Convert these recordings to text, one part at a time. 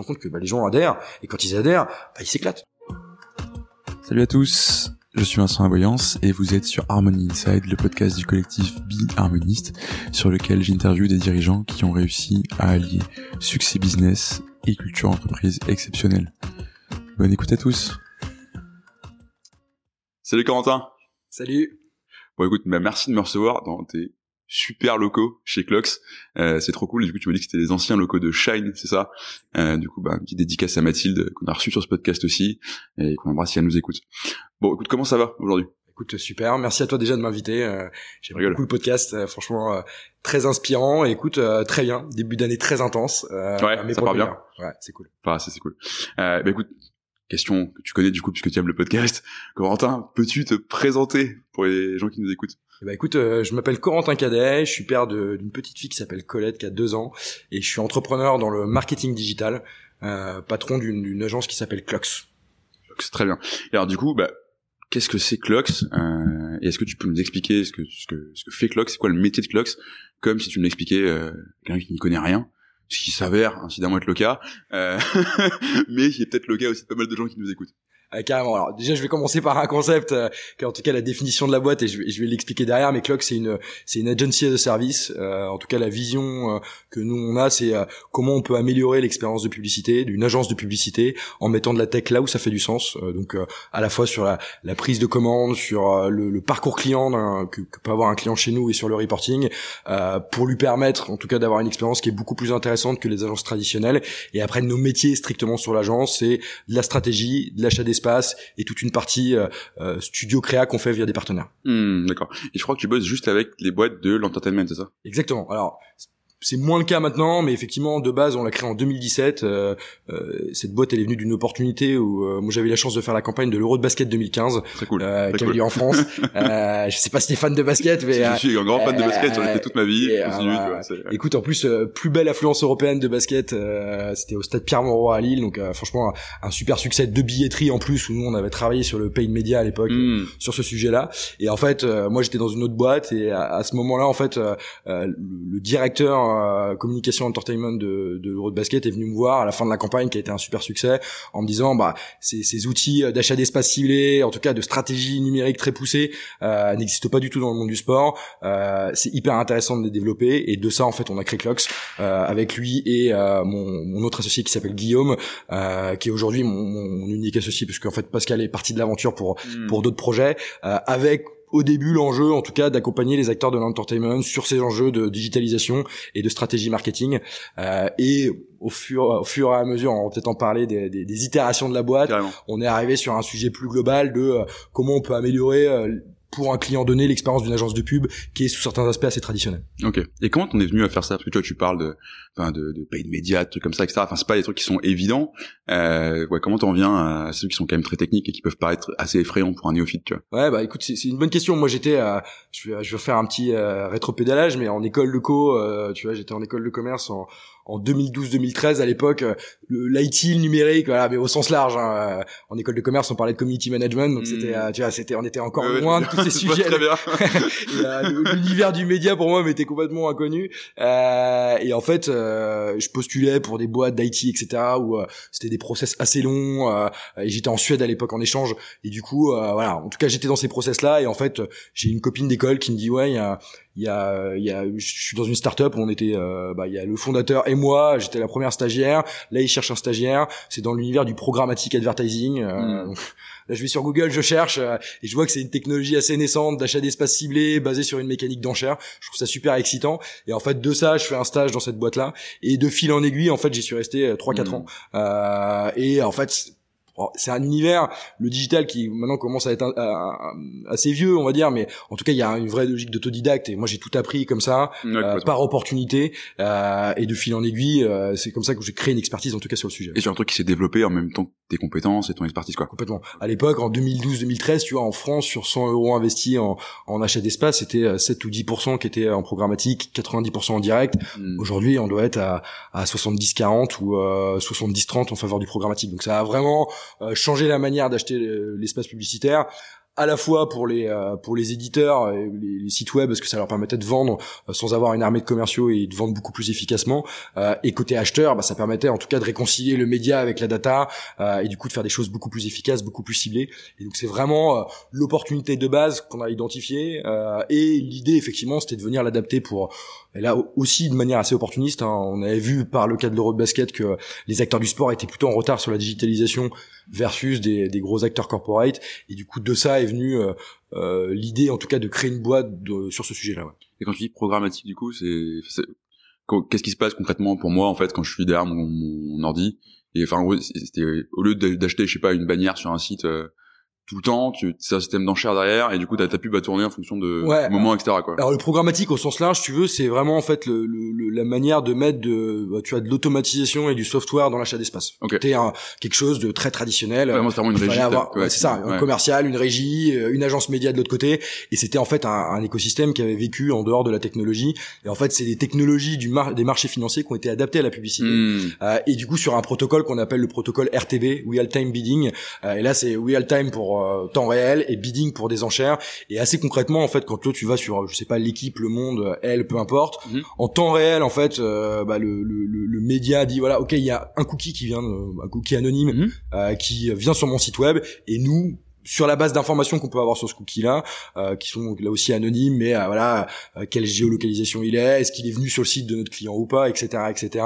rends compte que bah, les gens adhèrent et quand ils adhèrent, bah, ils s'éclatent. Salut à tous, je suis Vincent Aboyance et vous êtes sur Harmony Inside, le podcast du collectif Be Harmoniste, sur lequel j'interviewe des dirigeants qui ont réussi à allier succès business et culture entreprise exceptionnelle. Bonne écoute à tous. Salut Corentin. Salut. Bon écoute, bah, merci de me recevoir dans tes super locaux chez Clocks. Euh, c'est trop cool. Du coup, tu m'as dit que c'était les anciens locaux de Shine, c'est ça? Euh, Du coup, bah, une petite dédicace à Mathilde qu'on a reçu sur ce podcast aussi et qu'on embrasse si elle nous écoute. Bon, écoute, comment ça va aujourd'hui? Écoute, super. Merci à toi déjà de m'inviter. Euh, J'ai beaucoup le podcast. Euh, franchement, euh, très inspirant. Et écoute, euh, très bien. Début d'année très intense. ouais, mais ça part bien. Ouais, c'est cool. Enfin, c'est cool. bah écoute, question que tu connais du coup puisque tu aimes le podcast. Corentin, peux-tu te présenter pour les gens qui nous écoutent? Bah écoute, euh, je m'appelle Corentin Cadet, je suis père d'une petite fille qui s'appelle Colette qui a deux ans et je suis entrepreneur dans le marketing digital, euh, patron d'une agence qui s'appelle Clocks. Clocks, très bien. Et alors du coup, bah, qu'est-ce que c'est Clocks euh, Et est-ce que tu peux nous expliquer ce que, ce que, ce que fait Clocks C'est quoi le métier de Clocks Comme si tu nous l'expliquais euh, quelqu'un qui n'y connaît rien ce qui s'avère incidemment être le cas, euh, mais y a peut-être le cas aussi de pas mal de gens qui nous écoutent. Euh, carrément. Alors déjà, je vais commencer par un concept, euh, qui en tout cas la définition de la boîte, et je vais, je vais l'expliquer derrière. Mais Clock, c'est une, c'est une agency de service. Euh, en tout cas, la vision euh, que nous on a, c'est comment on peut améliorer l'expérience de publicité d'une agence de publicité en mettant de la tech là où ça fait du sens. donc à la fois sur la, la prise de commande, sur le, le, parcours client que, que, peut avoir un client chez nous et sur le reporting, pour lui permettre, en tout cas, d'avoir une expérience qui est beaucoup plus intéressante que les agences traditionnelles. Et après, nos métiers strictement sur l'agence, c'est de la stratégie, de l'achat des et toute une partie euh, euh, studio créa qu'on fait via des partenaires. Hmm, d'accord. Et je crois que tu bosses juste avec les boîtes de l'entertainment, c'est ça? Exactement. Alors c'est moins le cas maintenant, mais effectivement, de base, on l'a créé en 2017. Euh, euh, cette boîte, elle est venue d'une opportunité où euh, moi j'avais la chance de faire la campagne de l'Euro de basket 2015, Très cool. euh, qui a lieu en France. euh, je sais pas si t'es fan de basket, mais je suis un grand fan de basket, j'en ai fait toute ma vie. écoute, en plus, plus belle affluence européenne de basket, c'était au stade Pierre-Mauroy à Lille, donc franchement un, super succès de billetterie en plus où nous on avait travaillé sur le paid media à l'époque hmm. sur ce sujet-là. Et en fait, moi j'étais dans une autre boîte et à, ce moment-là, en fait, le directeur euh, communication entertainment de, de l'Euro de basket est venu me voir à la fin de la campagne qui a été un super succès en me disant bah ces, ces outils d'achat d'espace ciblé, en tout cas de stratégie numérique très poussée, euh, n'existent pas du tout dans le monde du sport. Euh, c'est hyper intéressant de les développer et de ça en fait on a créé Clocks euh, avec lui et euh, mon, mon, autre associé qui s'appelle Guillaume, euh, qui est aujourd'hui mon, mon, unique associé puisque en fait Pascal est parti de l'aventure pour hmm. pour d'autres projets avec au début l'enjeu, en tout cas, d'accompagner les acteurs de l'entertainment sur ces enjeux de digitalisation et de stratégie marketing. Euh, et au fur, au fur et à mesure, on va peut-être en parler des, des, des, itérations de la boîte, on est arrivé sur un sujet plus global de euh, comment on peut améliorer euh, pour un client donné l'expérience d'une agence de pub qui est sous certains aspects assez traditionnel. Ok. Et comment t'en es venu à faire ça? Parce que toi, tu parles de, enfin, de, de paid media, de trucs comme ça, etc. Enfin, c'est pas des trucs qui sont évidents. Euh, ouais, comment t'en viens à ceux qui sont quand même très techniques et qui peuvent paraître assez effrayants pour un néophyte, tu vois? Ouais, bah écoute, c'est une bonne question. Moi, j'étais, euh, je vais, je vais faire un petit euh, rétropédalage, mais en école de co, euh, tu vois, j'étais en école de commerce en en 2012-2013 à l'époque euh, l'IT le numérique voilà mais au sens large hein, euh, en école de commerce on parlait de community management donc c'était hmm. euh, tu vois c'était on était encore loin de tous ces sujets l'univers du média pour moi m'était complètement inconnu. Euh, et en fait je postulais pour des boîtes d'IT etc où c'était des process assez longs et j'étais en Suède à l'époque en échange. Et du coup voilà en tout cas j'étais dans ces process là et en fait j'ai une copine d'école qui me dit ouais il y a il y a, il y a, je suis dans une start-up où on était, euh, bah, il y a le fondateur et moi, j'étais la première stagiaire. Là, il cherche un stagiaire. C'est dans l'univers du programmatic advertising. Euh, hmm. là, je vais sur Google, je cherche euh, et je vois que c'est une technologie assez naissante d'achat d'espace ciblé basée sur une mécanique d'enchère. Je trouve ça super excitant. Et en fait, de ça, je fais un stage dans cette boîte-là. Et de fil en aiguille, en fait, j'y suis resté 3-4 hmm. ans. et en fait, c'est un univers, le digital qui maintenant commence à être assez vieux, on va dire, mais en tout cas, il y a une vraie logique d'autodidacte. Et moi, j'ai tout appris comme ça, euh, par opportunité, euh, et de fil en aiguille. Euh, c'est comme ça que j'ai créé une expertise, en tout cas, sur le sujet. Et sur un truc qui s'est développé en même temps que tes compétences et ton expertise, quoi. Complètement. À l'époque, en 2012-2013, tu vois, en France, sur 100 euros investis en, en achat d'espace, c'était 7 ou 10% qui étaient en programmatique, 90% en direct. Hmm. Aujourd'hui, on doit être à, à 70-40 ou 70-30 en faveur du programmatique. Donc ça a vraiment euh, changer la manière d'acheter l'espace publicitaire à la fois pour les euh, pour les éditeurs et les, sites web parce que ça leur permettait de vendre euh, sans avoir une armée de commerciaux et de vendre beaucoup plus efficacement euh, et côté acheteur bah, ça permettait en tout cas de réconcilier le média avec la data et du coup de faire des choses beaucoup plus efficaces beaucoup plus ciblées. Et donc c'est vraiment l'opportunité de base qu'on a identifiée et l'idée effectivement c'était de venir l'adapter pour et là aussi de manière assez opportuniste hein, on avait vu par le cas de l'Euro de basket que les acteurs du sport étaient plutôt en retard sur la digitalisation versus des, gros acteurs corporate et du coup de ça est venue euh, euh, l'idée en tout cas de créer une boîte sur ce sujet-là. Ouais. Et quand tu dis programmatique du coup, c'est qu'est-ce qui se passe concrètement pour moi en fait quand je suis derrière mon, mon ordi? Et enfin c'était au lieu d'acheter je sais pas une bannière sur un site euh, tout le temps, tu c'est un système d'enchères derrière et du coup ta, ta pub va tourner en fonction de ouais. moment etc quoi. Alors le programmatique au sens large, tu veux, c'est vraiment en fait le, le, la manière de mettre de bah, tu as de l'automatisation et du software dans l'achat d'espace. Okay. T'es un quelque chose de très traditionnel. Vraiment c'est vraiment une régie. Ouais, c'est ça, un commercial, une régie, euh, une agence média de l'autre côté et c'était en fait un, un, écosystème qui avait vécu en dehors de la technologie et en fait c'est des technologies du mar des marchés financiers qui ont été adaptées à la publicité hmm. euh, et du coup sur un protocole qu'on appelle le protocole RTB, Real Time Bidding euh, et là c'est Real Time pour euh, temps réel et bidding pour des enchères. Et assez concrètement, en fait, quand toi tu vas sur, je sais pas, l'équipe, le monde, elle, peu importe, Mhm. en temps réel, en fait, euh, bah, le, le, le, le média dit voilà, ok, il y a un cookie qui vient, un cookie anonyme Mhm. euh, qui vient sur mon site web, et nous sur la base d'informations qu'on peut avoir sur ce cookie-là, euh, qui sont là aussi anonymes, mais euh, voilà, euh, quelle géolocalisation il est, est-ce qu'il est venu sur le site de notre client ou pas, etc., etc.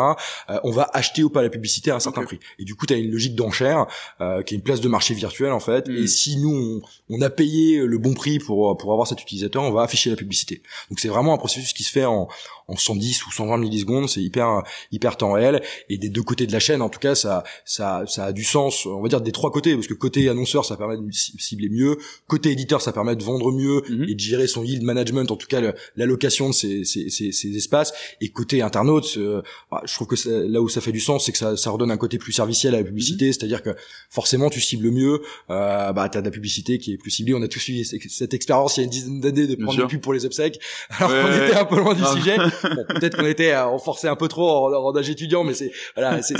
euh, on va acheter ou pas la publicité à un certain prix. Et du coup, tu as une logique d'enchère, euh, qui est une place de marché virtuelle en fait. Mm. Et si nous on, on a payé le bon prix pour pour avoir cet utilisateur, on va afficher la publicité. Donc c'est vraiment un processus qui se fait en en 110 ou 120 millisecondes, c'est hyper hyper temps réel. Et des deux côtés de la chaîne, en tout cas, ça ça ça a du sens. On va dire des trois côtés, parce que côté annonceur, ça permet de ci- cibler mieux. Côté éditeur, ça permet de vendre mieux Mhm. et de gérer son yield management, en tout cas l'allocation de ces, ces, ces, ces espaces. Et côté internaute, euh, bah, je trouve que ça- là où ça fait du sens, c'est que ça, ça redonne un côté plus serviciel à la publicité, c'est-à-dire que forcément tu cibles mieux, euh, bah t'as de la publicité qui est plus ciblée. On a tous eu cette expérience il y a une dizaine d'années de prendre des pubs pour les obsèques, alors Ouais, qu'on ouais, était un peu loin du Ah. sujet. Bon, peut-être qu'on était euh, on forçait un peu trop en, en âge étudiant, mais c'est voilà, c'est-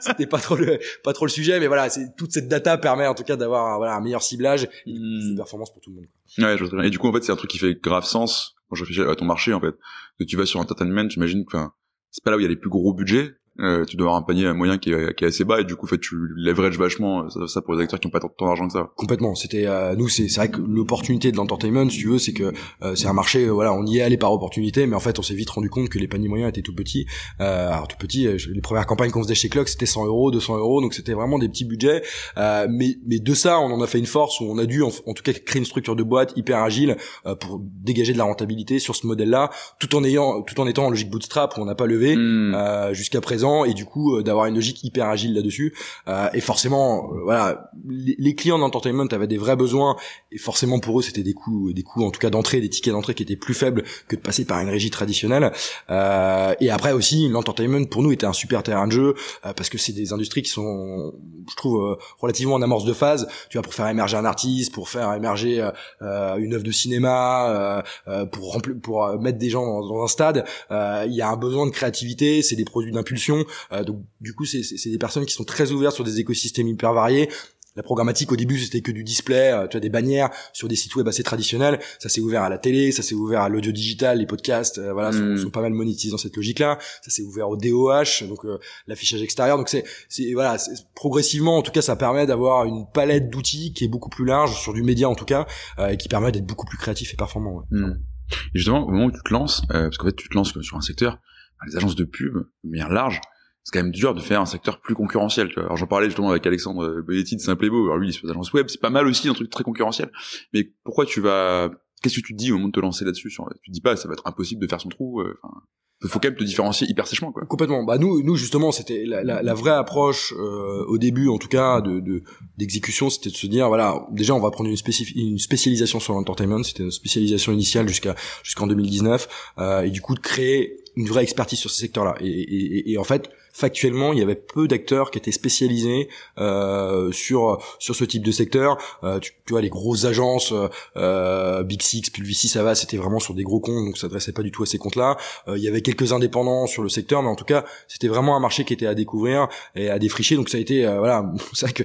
c'était pas trop le pas trop le sujet, mais voilà, c'est toute cette data permet en tout cas d'avoir un, voilà un meilleur ciblage, et Hmm. une performance pour tout le monde. Ouais, je vois. Et du coup, en fait, c'est un truc qui fait grave sens quand je réfléchis à ton marché, en fait. Que tu vas sur entertainment, j'imagine que, c'est pas là où il y a les plus gros budgets. Euh, tu dois avoir un panier moyen qui est, qui est assez bas et du coup, en fait, tu leverages vachement euh, ça, ça pour les acteurs qui ont pas tant, d'argent que ça. Complètement. C'était euh, nous, c'est c'est vrai que l'opportunité de l'entertainment, si tu veux, c'est que euh, c'est un marché. euh, voilà, on y est allé par opportunité, mais en fait, on s'est vite rendu compte que les paniers moyens étaient tout petits. Euh, alors tout petits, les premières campagnes qu'on faisait chez Clock, c'était 100 euros, 200 euros, donc c'était vraiment des petits budgets. Euh, mais mais de ça, on en a fait une force où on a dû, en, en tout cas, créer une structure de boîte hyper agile euh, pour dégager de la rentabilité sur ce modèle-là, tout en ayant, tout en étant en logique bootstrap où on n'a pas levé Hmm. jusqu'à présent et du coup euh, d'avoir une logique hyper agile là-dessus Euh, et forcément euh, voilà les, clients d'entertainment avaient des vrais besoins et forcément pour eux c'était des coûts des coûts en tout cas d'entrée des tickets d'entrée qui étaient plus faibles que de passer par une régie traditionnelle et après aussi l'entertainment pour nous était un super terrain de jeu parce que c'est des industries qui sont je trouve relativement en amorce de phase tu vois pour faire émerger un artiste pour faire émerger une œuvre de cinéma pour remplir pour mettre des gens dans, un stade il y a un besoin de créativité, c'est des produits d'impulsion. Euh, donc du coup, c'est- des personnes qui sont très ouvertes sur des écosystèmes hyper variés. La programmatique au début c'était que du display, euh, tu as des bannières sur des sites web assez traditionnels. Ça s'est ouvert à la télé, ça s'est ouvert à l'audio digital, les podcasts, euh, voilà, sont, Mm. sont pas mal monétisés dans cette logique-là. Ça s'est ouvert au DOH, donc euh, l'affichage extérieur. Donc c'est, voilà, progressivement, en tout cas, ça permet d'avoir une palette d'outils qui est beaucoup plus large sur du média en tout cas, euh, et qui permet d'être beaucoup plus créatif et performant. ouais. Hmm. Et justement, au moment où tu te lances, euh, parce qu'en fait, tu te lances sur un secteur, les agences de pub, de manière large, c'est quand même dur de faire un secteur plus concurrentiel. Tu vois. Alors j'en parlais justement avec Alexandre euh, Bonetti de Simple et Beau. Alors lui, il sur les agences web, c'est pas mal aussi un truc très concurrentiel. Mais pourquoi tu vas Qu'est-ce que tu te dis au moment de te lancer là-dessus. Tu te dis pas, ça va être impossible de faire son trou. euh, Enfin, faut quand même te différencier hyper sèchement, quoi. Complètement. Bah nous, nous justement, c'était la, la, la vraie approche euh, au début, en tout cas, de de- d'exécution, c'était de se dire voilà, déjà on va prendre une, une spécialisation sur l'entertainment, c'était une spécialisation initiale jusqu'à jusqu'en 2019, euh, et du coup de créer une vraie expertise sur ce secteur-là. Et, et, et- et en fait, factuellement, il y avait peu d'acteurs qui étaient spécialisés euh, sur sur ce type de secteur. Euh, tu, tu vois, les grosses agences, euh, Big Six, Publicis, ça c'était vraiment sur des gros comptes, donc ça s'adressait pas du tout à ces comptes-là. Il y avait quelques indépendants sur le secteur, mais en tout cas, c'était vraiment un marché qui était à découvrir et à défricher. Donc ça a été, voilà, c'est que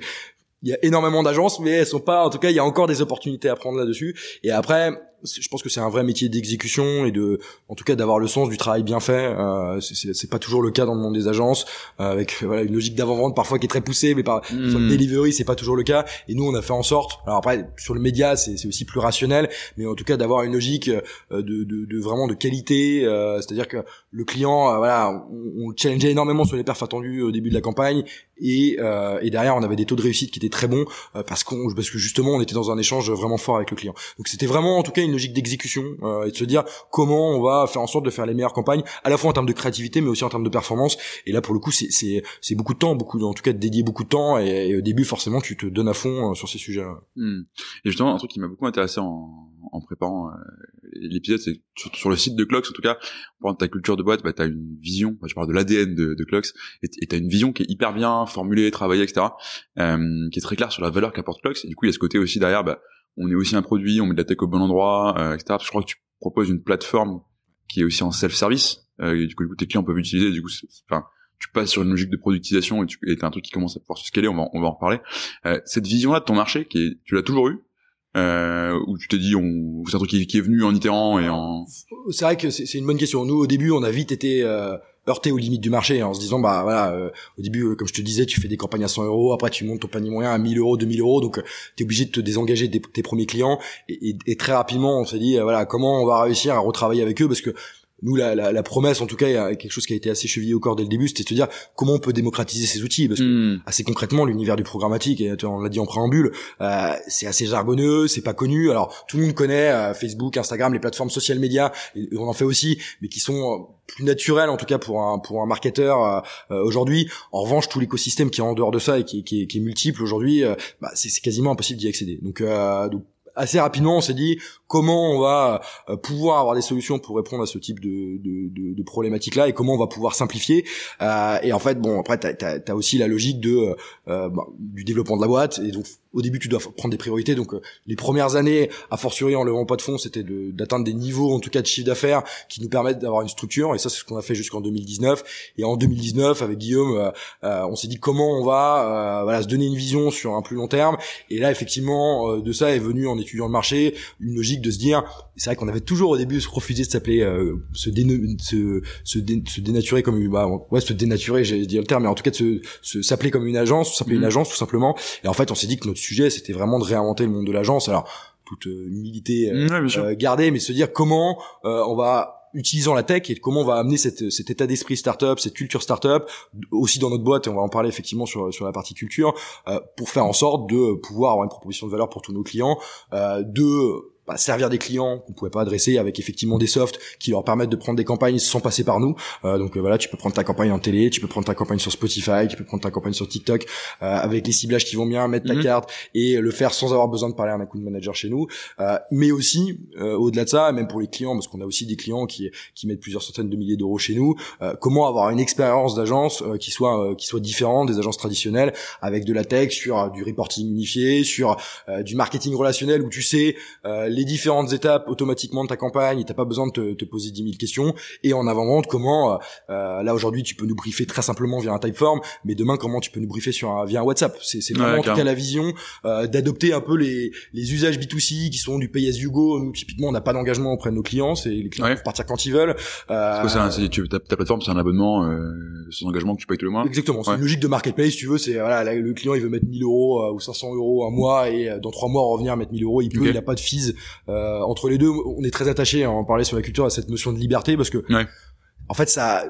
il y a énormément d'agences, mais elles sont pas. En tout cas, il y a encore des opportunités à prendre là-dessus. Et après, je pense que c'est un vrai métier d'exécution et de, en tout cas, d'avoir le sens du travail bien fait. Euh, c'est pas toujours le cas dans le monde des agences, euh, avec voilà une logique d'avant-vente parfois qui est très poussée, mais par sur le delivery, c'est pas toujours le cas. Et nous, on a fait en sorte. Alors après, sur le média, c'est aussi plus rationnel, mais en tout cas d'avoir une logique euh, de, de, de, vraiment de qualité. Euh, c'est-à-dire que le client, euh, voilà, on, on challengeait énormément sur les perfs attendus au début de la campagne, et, et derrière, on avait des taux de réussite qui étaient très bons parce qu'on, parce que justement, on était dans un échange vraiment fort avec le client. Donc c'était vraiment, en tout cas, une logique d'exécution euh, et de se dire comment on va faire en sorte de faire les meilleures campagnes, à la fois en termes de créativité, mais aussi en termes de performance. Et là, pour le coup, c'est c'est c'est beaucoup de temps, beaucoup en tout cas de dédier beaucoup de temps. Et, au début, forcément, tu te donnes à fond euh, sur ces sujets-là. Hmm. Et justement, un truc qui m'a beaucoup intéressé en, en préparant euh, l'épisode, c'est sur, sur, le site de Clocks, en tout cas, pour ta culture de boîte, bah, tu as une vision, bah, je parle de l'ADN de, de Clocks, et tu as une vision qui est hyper bien formulée, travaillée, etc., euh, qui est très claire sur la valeur qu'apporte Clocks. Et du coup, il y a ce côté aussi derrière, bah, on est aussi un produit, on met de la tech au bon endroit, euh, etc. je crois que tu proposes une plateforme qui est aussi en self-service, euh, et du coup, tes clients peuvent utiliser, du coup, enfin, tu passes sur une logique de productisation et tu es un truc qui commence à pouvoir se scaler, on va, on va en reparler. Euh, cette vision-là de ton marché, qui est, tu l'as toujours eu, euh, où tu t'es dit on c'est un truc qui, qui, est venu en itérant et en c'est vrai que c'est une bonne question nous au début on a vite été euh, heurté aux limites du marché en se disant bah voilà euh, au début euh, comme je te disais tu fais des campagnes à 100 euros après tu montes ton panier moyen à 1000 euros 2000 euros donc tu es obligé de te désengager de tes premiers clients et, et, et très rapidement on s'est dit voilà comment on va réussir à retravailler avec eux parce que nous la, la, la, promesse en tout cas il y a quelque chose qui a été assez chevillé au corps dès le début c'était de se dire comment on peut démocratiser ces outils parce que hmm. assez concrètement l'univers du programmatique et on l'a dit en préambule euh, c'est assez jargonneux c'est pas connu. Alors tout le monde connaît euh, Facebook Instagram les plateformes social médias et, on en fait aussi mais qui sont euh, plus naturelles en tout cas pour un pour un marketeur euh, aujourd'hui. En revanche tout l'écosystème qui est en dehors de ça et qui, qui, qui est multiple aujourd'hui bah, c'est quasiment impossible d'y accéder. Donc, donc assez rapidement, on s'est dit comment on va euh, pouvoir avoir des solutions pour répondre à ce type de, de, de, de problématiques-là et comment on va pouvoir simplifier. Euh, et en fait, bon, après, tu as, aussi la logique de euh, bah, du développement de la boîte. Et donc au début tu dois prendre des priorités. Donc euh, les premières années à fortiori en levant pas de fonds c'était d'atteindre des niveaux en tout cas de chiffre d'affaires qui nous permettent d'avoir une structure. Et ça c'est ce qu'on a fait jusqu'en 2019 et en 2019 avec Guillaume euh, euh, on s'est dit comment on va voilà se donner une vision sur un plus long terme. Et là effectivement de ça est venu en étudiant le marché une logique de se dire c'est vrai qu'on avait toujours au début refusé de s'appeler se, se, se, se, dénaturer comme bah ouais se dénaturer j'ai dit le terme mais en tout cas de se s'appeler comme une agence s'appeler une mmh. agence tout simplement et en fait on s'est dit que notre sujet, c'était vraiment de réinventer le monde de l'agence. Alors toute euh, humilité euh, euh, gardée, mais se dire comment on va utilisant la tech et comment on va amener cette, cet état d'esprit startup, cette culture startup aussi dans notre boîte et on va en parler effectivement sur sur la partie culture pour faire en sorte de pouvoir avoir une proposition de valeur pour tous nos clients, de bah, servir des clients qu'on pouvait pas adresser avec effectivement des softs qui leur permettent de prendre des campagnes sans passer par nous. Euh, donc euh, voilà, tu peux prendre ta campagne en télé, tu peux prendre ta campagne sur Spotify, tu peux prendre ta campagne sur TikTok euh, avec les ciblages qui vont bien, mettre ta mhm. carte et le faire sans avoir besoin de parler à un account manager chez nous. Euh, mais aussi au-delà de ça, même pour les clients, parce qu'on a aussi des clients qui qui mettent plusieurs centaines de milliers d'euros chez nous. comment avoir une expérience d'agence qui soit qui soit différente des agences traditionnelles avec de la tech sur du reporting unifié, sur du marketing relationnel où tu sais les différentes étapes automatiquement de ta campagne t'as pas besoin de te, te, poser 10 000 questions. Et en avant-vente comment euh, euh, là aujourd'hui tu peux nous briefer très simplement via un typeform mais demain comment tu peux nous briefer sur un, via un WhatsApp? C'est vraiment en tout cas la vision euh, d'adopter un peu les, les usages B2C qui sont du pay as you go. Nous typiquement on n'a pas d'engagement auprès de nos clients. C'est les clients peuvent partir quand ils veulent. Euh, c'est tu, ta, ta, plateforme c'est un abonnement euh, sans engagement que tu payes tous les mois. Exactement. C'est une logique de marketplace tu veux. C'est voilà le client il veut mettre 1000 euros ou 500 euros un mois et dans trois mois revenir mettre 1000 euros. Il peut il a pas de fees euh, entre les deux, on est très attaché à en parler sur la culture à cette notion de liberté parce que, en fait, ça,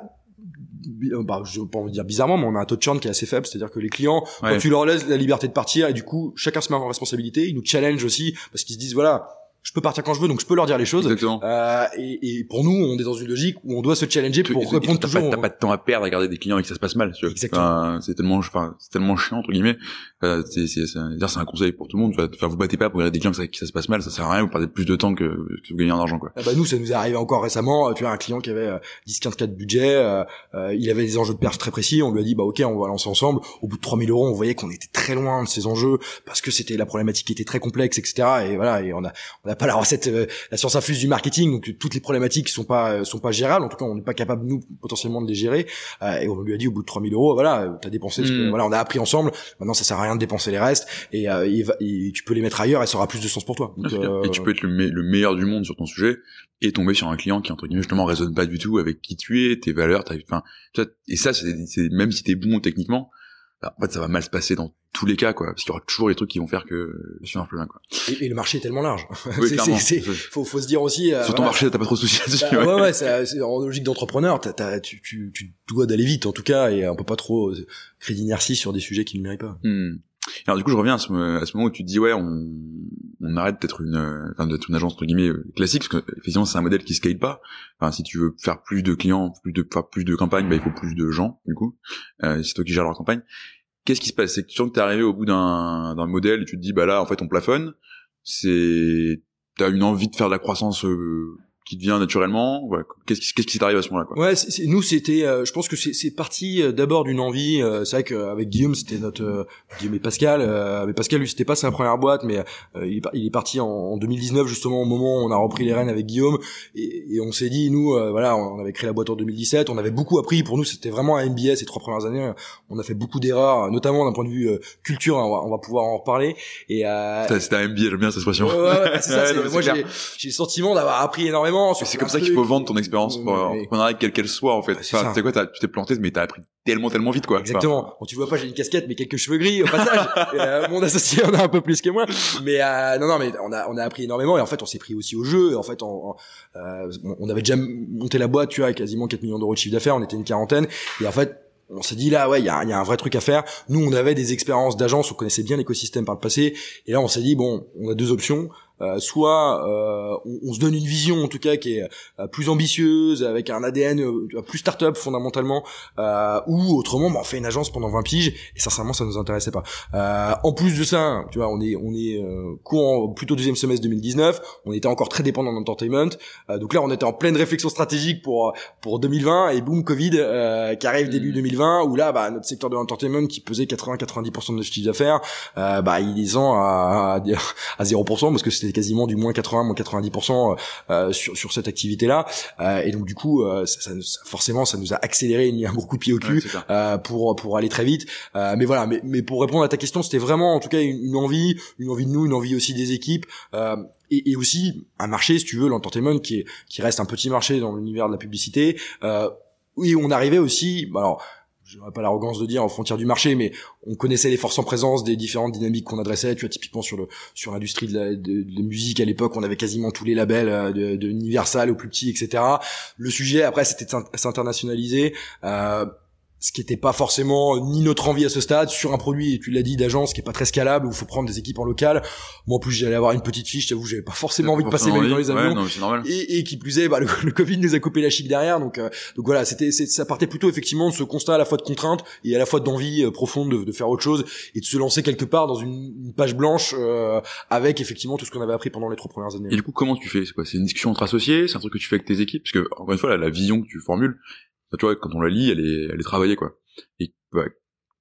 bah, je pas envie de dire bizarrement, mais on a un taux de churn qui est assez faible, c'est-à-dire que les clients, quand tu leur laisses la liberté de partir et du coup, chacun se met en responsabilité, ils nous challenge aussi parce qu'ils se disent voilà, je peux partir quand je veux, donc je peux leur dire les choses. Euh, et, et, pour nous, on est dans une logique où on doit se challenger pour répondre toujours. T'as pas, de temps à perdre à garder des clients et que ça se passe mal. Exactement. c'est tellement, enfin, c'est tellement chiant entre guillemets. Euh, c'est, c'est, c'est, un conseil pour tout le monde. Enfin, vous battez pas pour garder des clients que ça, se passe mal, ça sert à rien. Vous perdez plus de temps que, que vous gagnez en argent, quoi. Ah bah nous, ça nous est arrivé encore récemment. Tu as un client qui avait 10-15 euh, cas de budget, euh, euh, il avait des enjeux de perf très précis. On lui a dit bah ok, on va lancer ensemble. Au bout de 3000 euros, on voyait qu'on était très loin de ces enjeux parce que c'était la problématique qui était très complexe, etc. Et voilà, et on a, on pas la recette, euh, la science infuse du marketing, donc toutes les problématiques sont pas euh, sont pas gérables. En tout cas, on n'est pas capable nous potentiellement de les gérer. et on lui a dit au bout de 3000 euros, voilà, t'as dépensé, hmm. voilà, on a appris ensemble. Maintenant, ça sert à rien de dépenser les restes et, et, tu peux les mettre ailleurs et ça aura plus de sens pour toi. et tu peux être le, le meilleur du monde sur ton sujet et tomber sur un client qui entre guillemets justement résonne pas du tout avec qui tu es, tes valeurs, enfin, et ça, c'est même si t'es bon techniquement bah, en fait ça va mal se passer dans tous les cas quoi parce qu'il y aura toujours des trucs qui vont faire que je suis un peu quoi. Et, le marché est tellement large. Oui, c'est, faut, faut se dire aussi euh, sur ton marché t'as pas trop de soucis là-dessus bah, ouais ouais, c'est, en logique d'entrepreneur t'as, tu, tu, tu dois d'aller vite en tout cas et on peut pas trop créer d'inertie sur des sujets qui ne méritent pas. Hmm. Alors du coup, je reviens à ce, moment où tu te dis ouais, on, on arrête d'être une, enfin d'être une agence entre guillemets classique, parce que effectivement c'est un modèle qui scale pas. Enfin, si tu veux faire plus de clients, plus de, faire plus de campagnes, bah, il faut plus de gens du coup. Euh, c'est toi qui gères leur campagne. Qu'est-ce qui se passe? C'est que tu sens que t'es arrivé au bout d'un d'un modèle et tu te dis bah là en fait on plafonne. C'est t'as une envie de faire de la croissance euh, qui devient naturellement ouais, qu'est-ce qui qu'est-ce qui t'arrive à ce moment-là quoi? Ouais c'est, nous c'était euh, je pense que c'est, parti euh, d'abord d'une envie euh, c'est vrai qu'avec Guillaume c'était notre Guillaume et Pascal mais Pascal lui c'était pas sa première boîte mais il, est, il est parti en, en, 2019 justement au moment où on a repris les rênes avec Guillaume. Et, et on s'est dit nous voilà on avait créé la boîte en 2017 on avait beaucoup appris. Pour nous c'était vraiment un MBA ces trois premières années. On a fait beaucoup d'erreurs notamment d'un point de vue culture. Hein, on, va, on, va, pouvoir en reparler. Et c'était un MBA j'aime bien cette expression. Ouais, ouais, ça, moi j'ai le sentiment d'avoir appris énormément c'est comme ça qu'il faut vendre ton expérience entrepreneuriale quelle qu'elle soit en fait. Enfin, tu quoi, tu t'es planté mais t'as appris tellement tellement vite quoi. Exactement. Bon, tu vois pas, j'ai une casquette mais quelques cheveux gris au passage. euh, mon associé en a un peu plus que moi, mais euh, non non mais on a on a appris énormément et en fait on s'est pris aussi au jeu. En fait on, euh, on avait déjà monté la boîte, tu vois, quasiment 4 millions d'euros de chiffre d'affaires, on était une quarantaine et en fait on s'est dit là ouais il y a, y a, un vrai truc à faire nous on avait des expériences d'agence on connaissait bien l'écosystème par le passé et là on s'est dit bon on a deux options euh, soit euh, on, se donne une vision en tout cas qui est euh, plus ambitieuse avec un ADN plus start-up fondamentalement ou autrement bah, on fait une agence pendant 20 piges et sincèrement ça nous intéressait pas. En plus de ça tu vois on est on est courant plutôt deuxième semestre 2019 on était encore très dépendant d'entertainment donc là on était en pleine réflexion stratégique pour pour 2020 et boum Covid qui arrive début 2020 où là bah notre secteur de l'entertainment qui pesait 80-90% de notre chiffre d'affaires bah il est en à, à, à 0% parce que c'était quasiment du moins 80, moins 90% euh, sur, sur cette activité-là. Euh, et donc du coup, euh, ça, forcément, ça nous a accéléré et mis un gros coup de pied au cul pour pour aller très vite. mais voilà, mais, mais pour répondre à ta question, c'était vraiment en tout cas une, envie, une envie de nous, une envie aussi des équipes. Et, et, aussi un marché, si tu veux, l'entertainment qui est qui reste un petit marché dans l'univers de la publicité. Euh, oui, on arrivait aussi. Alors, j'aurais pas l'arrogance de dire en frontière du marché, mais on connaissait les forces en présence des différentes dynamiques qu'on adressait. Tu vois, typiquement sur le sur l'industrie de la, de, de musique à l'époque, on avait quasiment tous les labels euh, de, de Universal au plus petit, etc. Le sujet après, c'était de s'internationaliser. Euh, ce qui n'était pas forcément ni notre envie à ce stade sur un produit, tu l'as dit, d'agence qui est pas très scalable, où il faut prendre des équipes en local. Moi, en plus, j'allais avoir une petite fiche, j'avoue, j'avais pas forcément envie de passer dans les avions. et, et, qui plus est, bah, le, Covid nous a coupé la chic derrière, donc, euh, donc voilà, c'était, ça partait plutôt effectivement de ce constat à la fois de contrainte et à la fois d'envie euh, profonde de, de, faire autre chose et de se lancer quelque part dans une, une page blanche euh, avec effectivement tout ce qu'on avait appris pendant les trois premières années. Et du coup, comment tu fais? C'est quoi? C'est une discussion entre associés? C'est un truc que tu fais avec tes équipes? Parce que encore une fois, la vision que tu formules, tu vois, quand on la lit, elle est, elle est travaillée, quoi. Bah,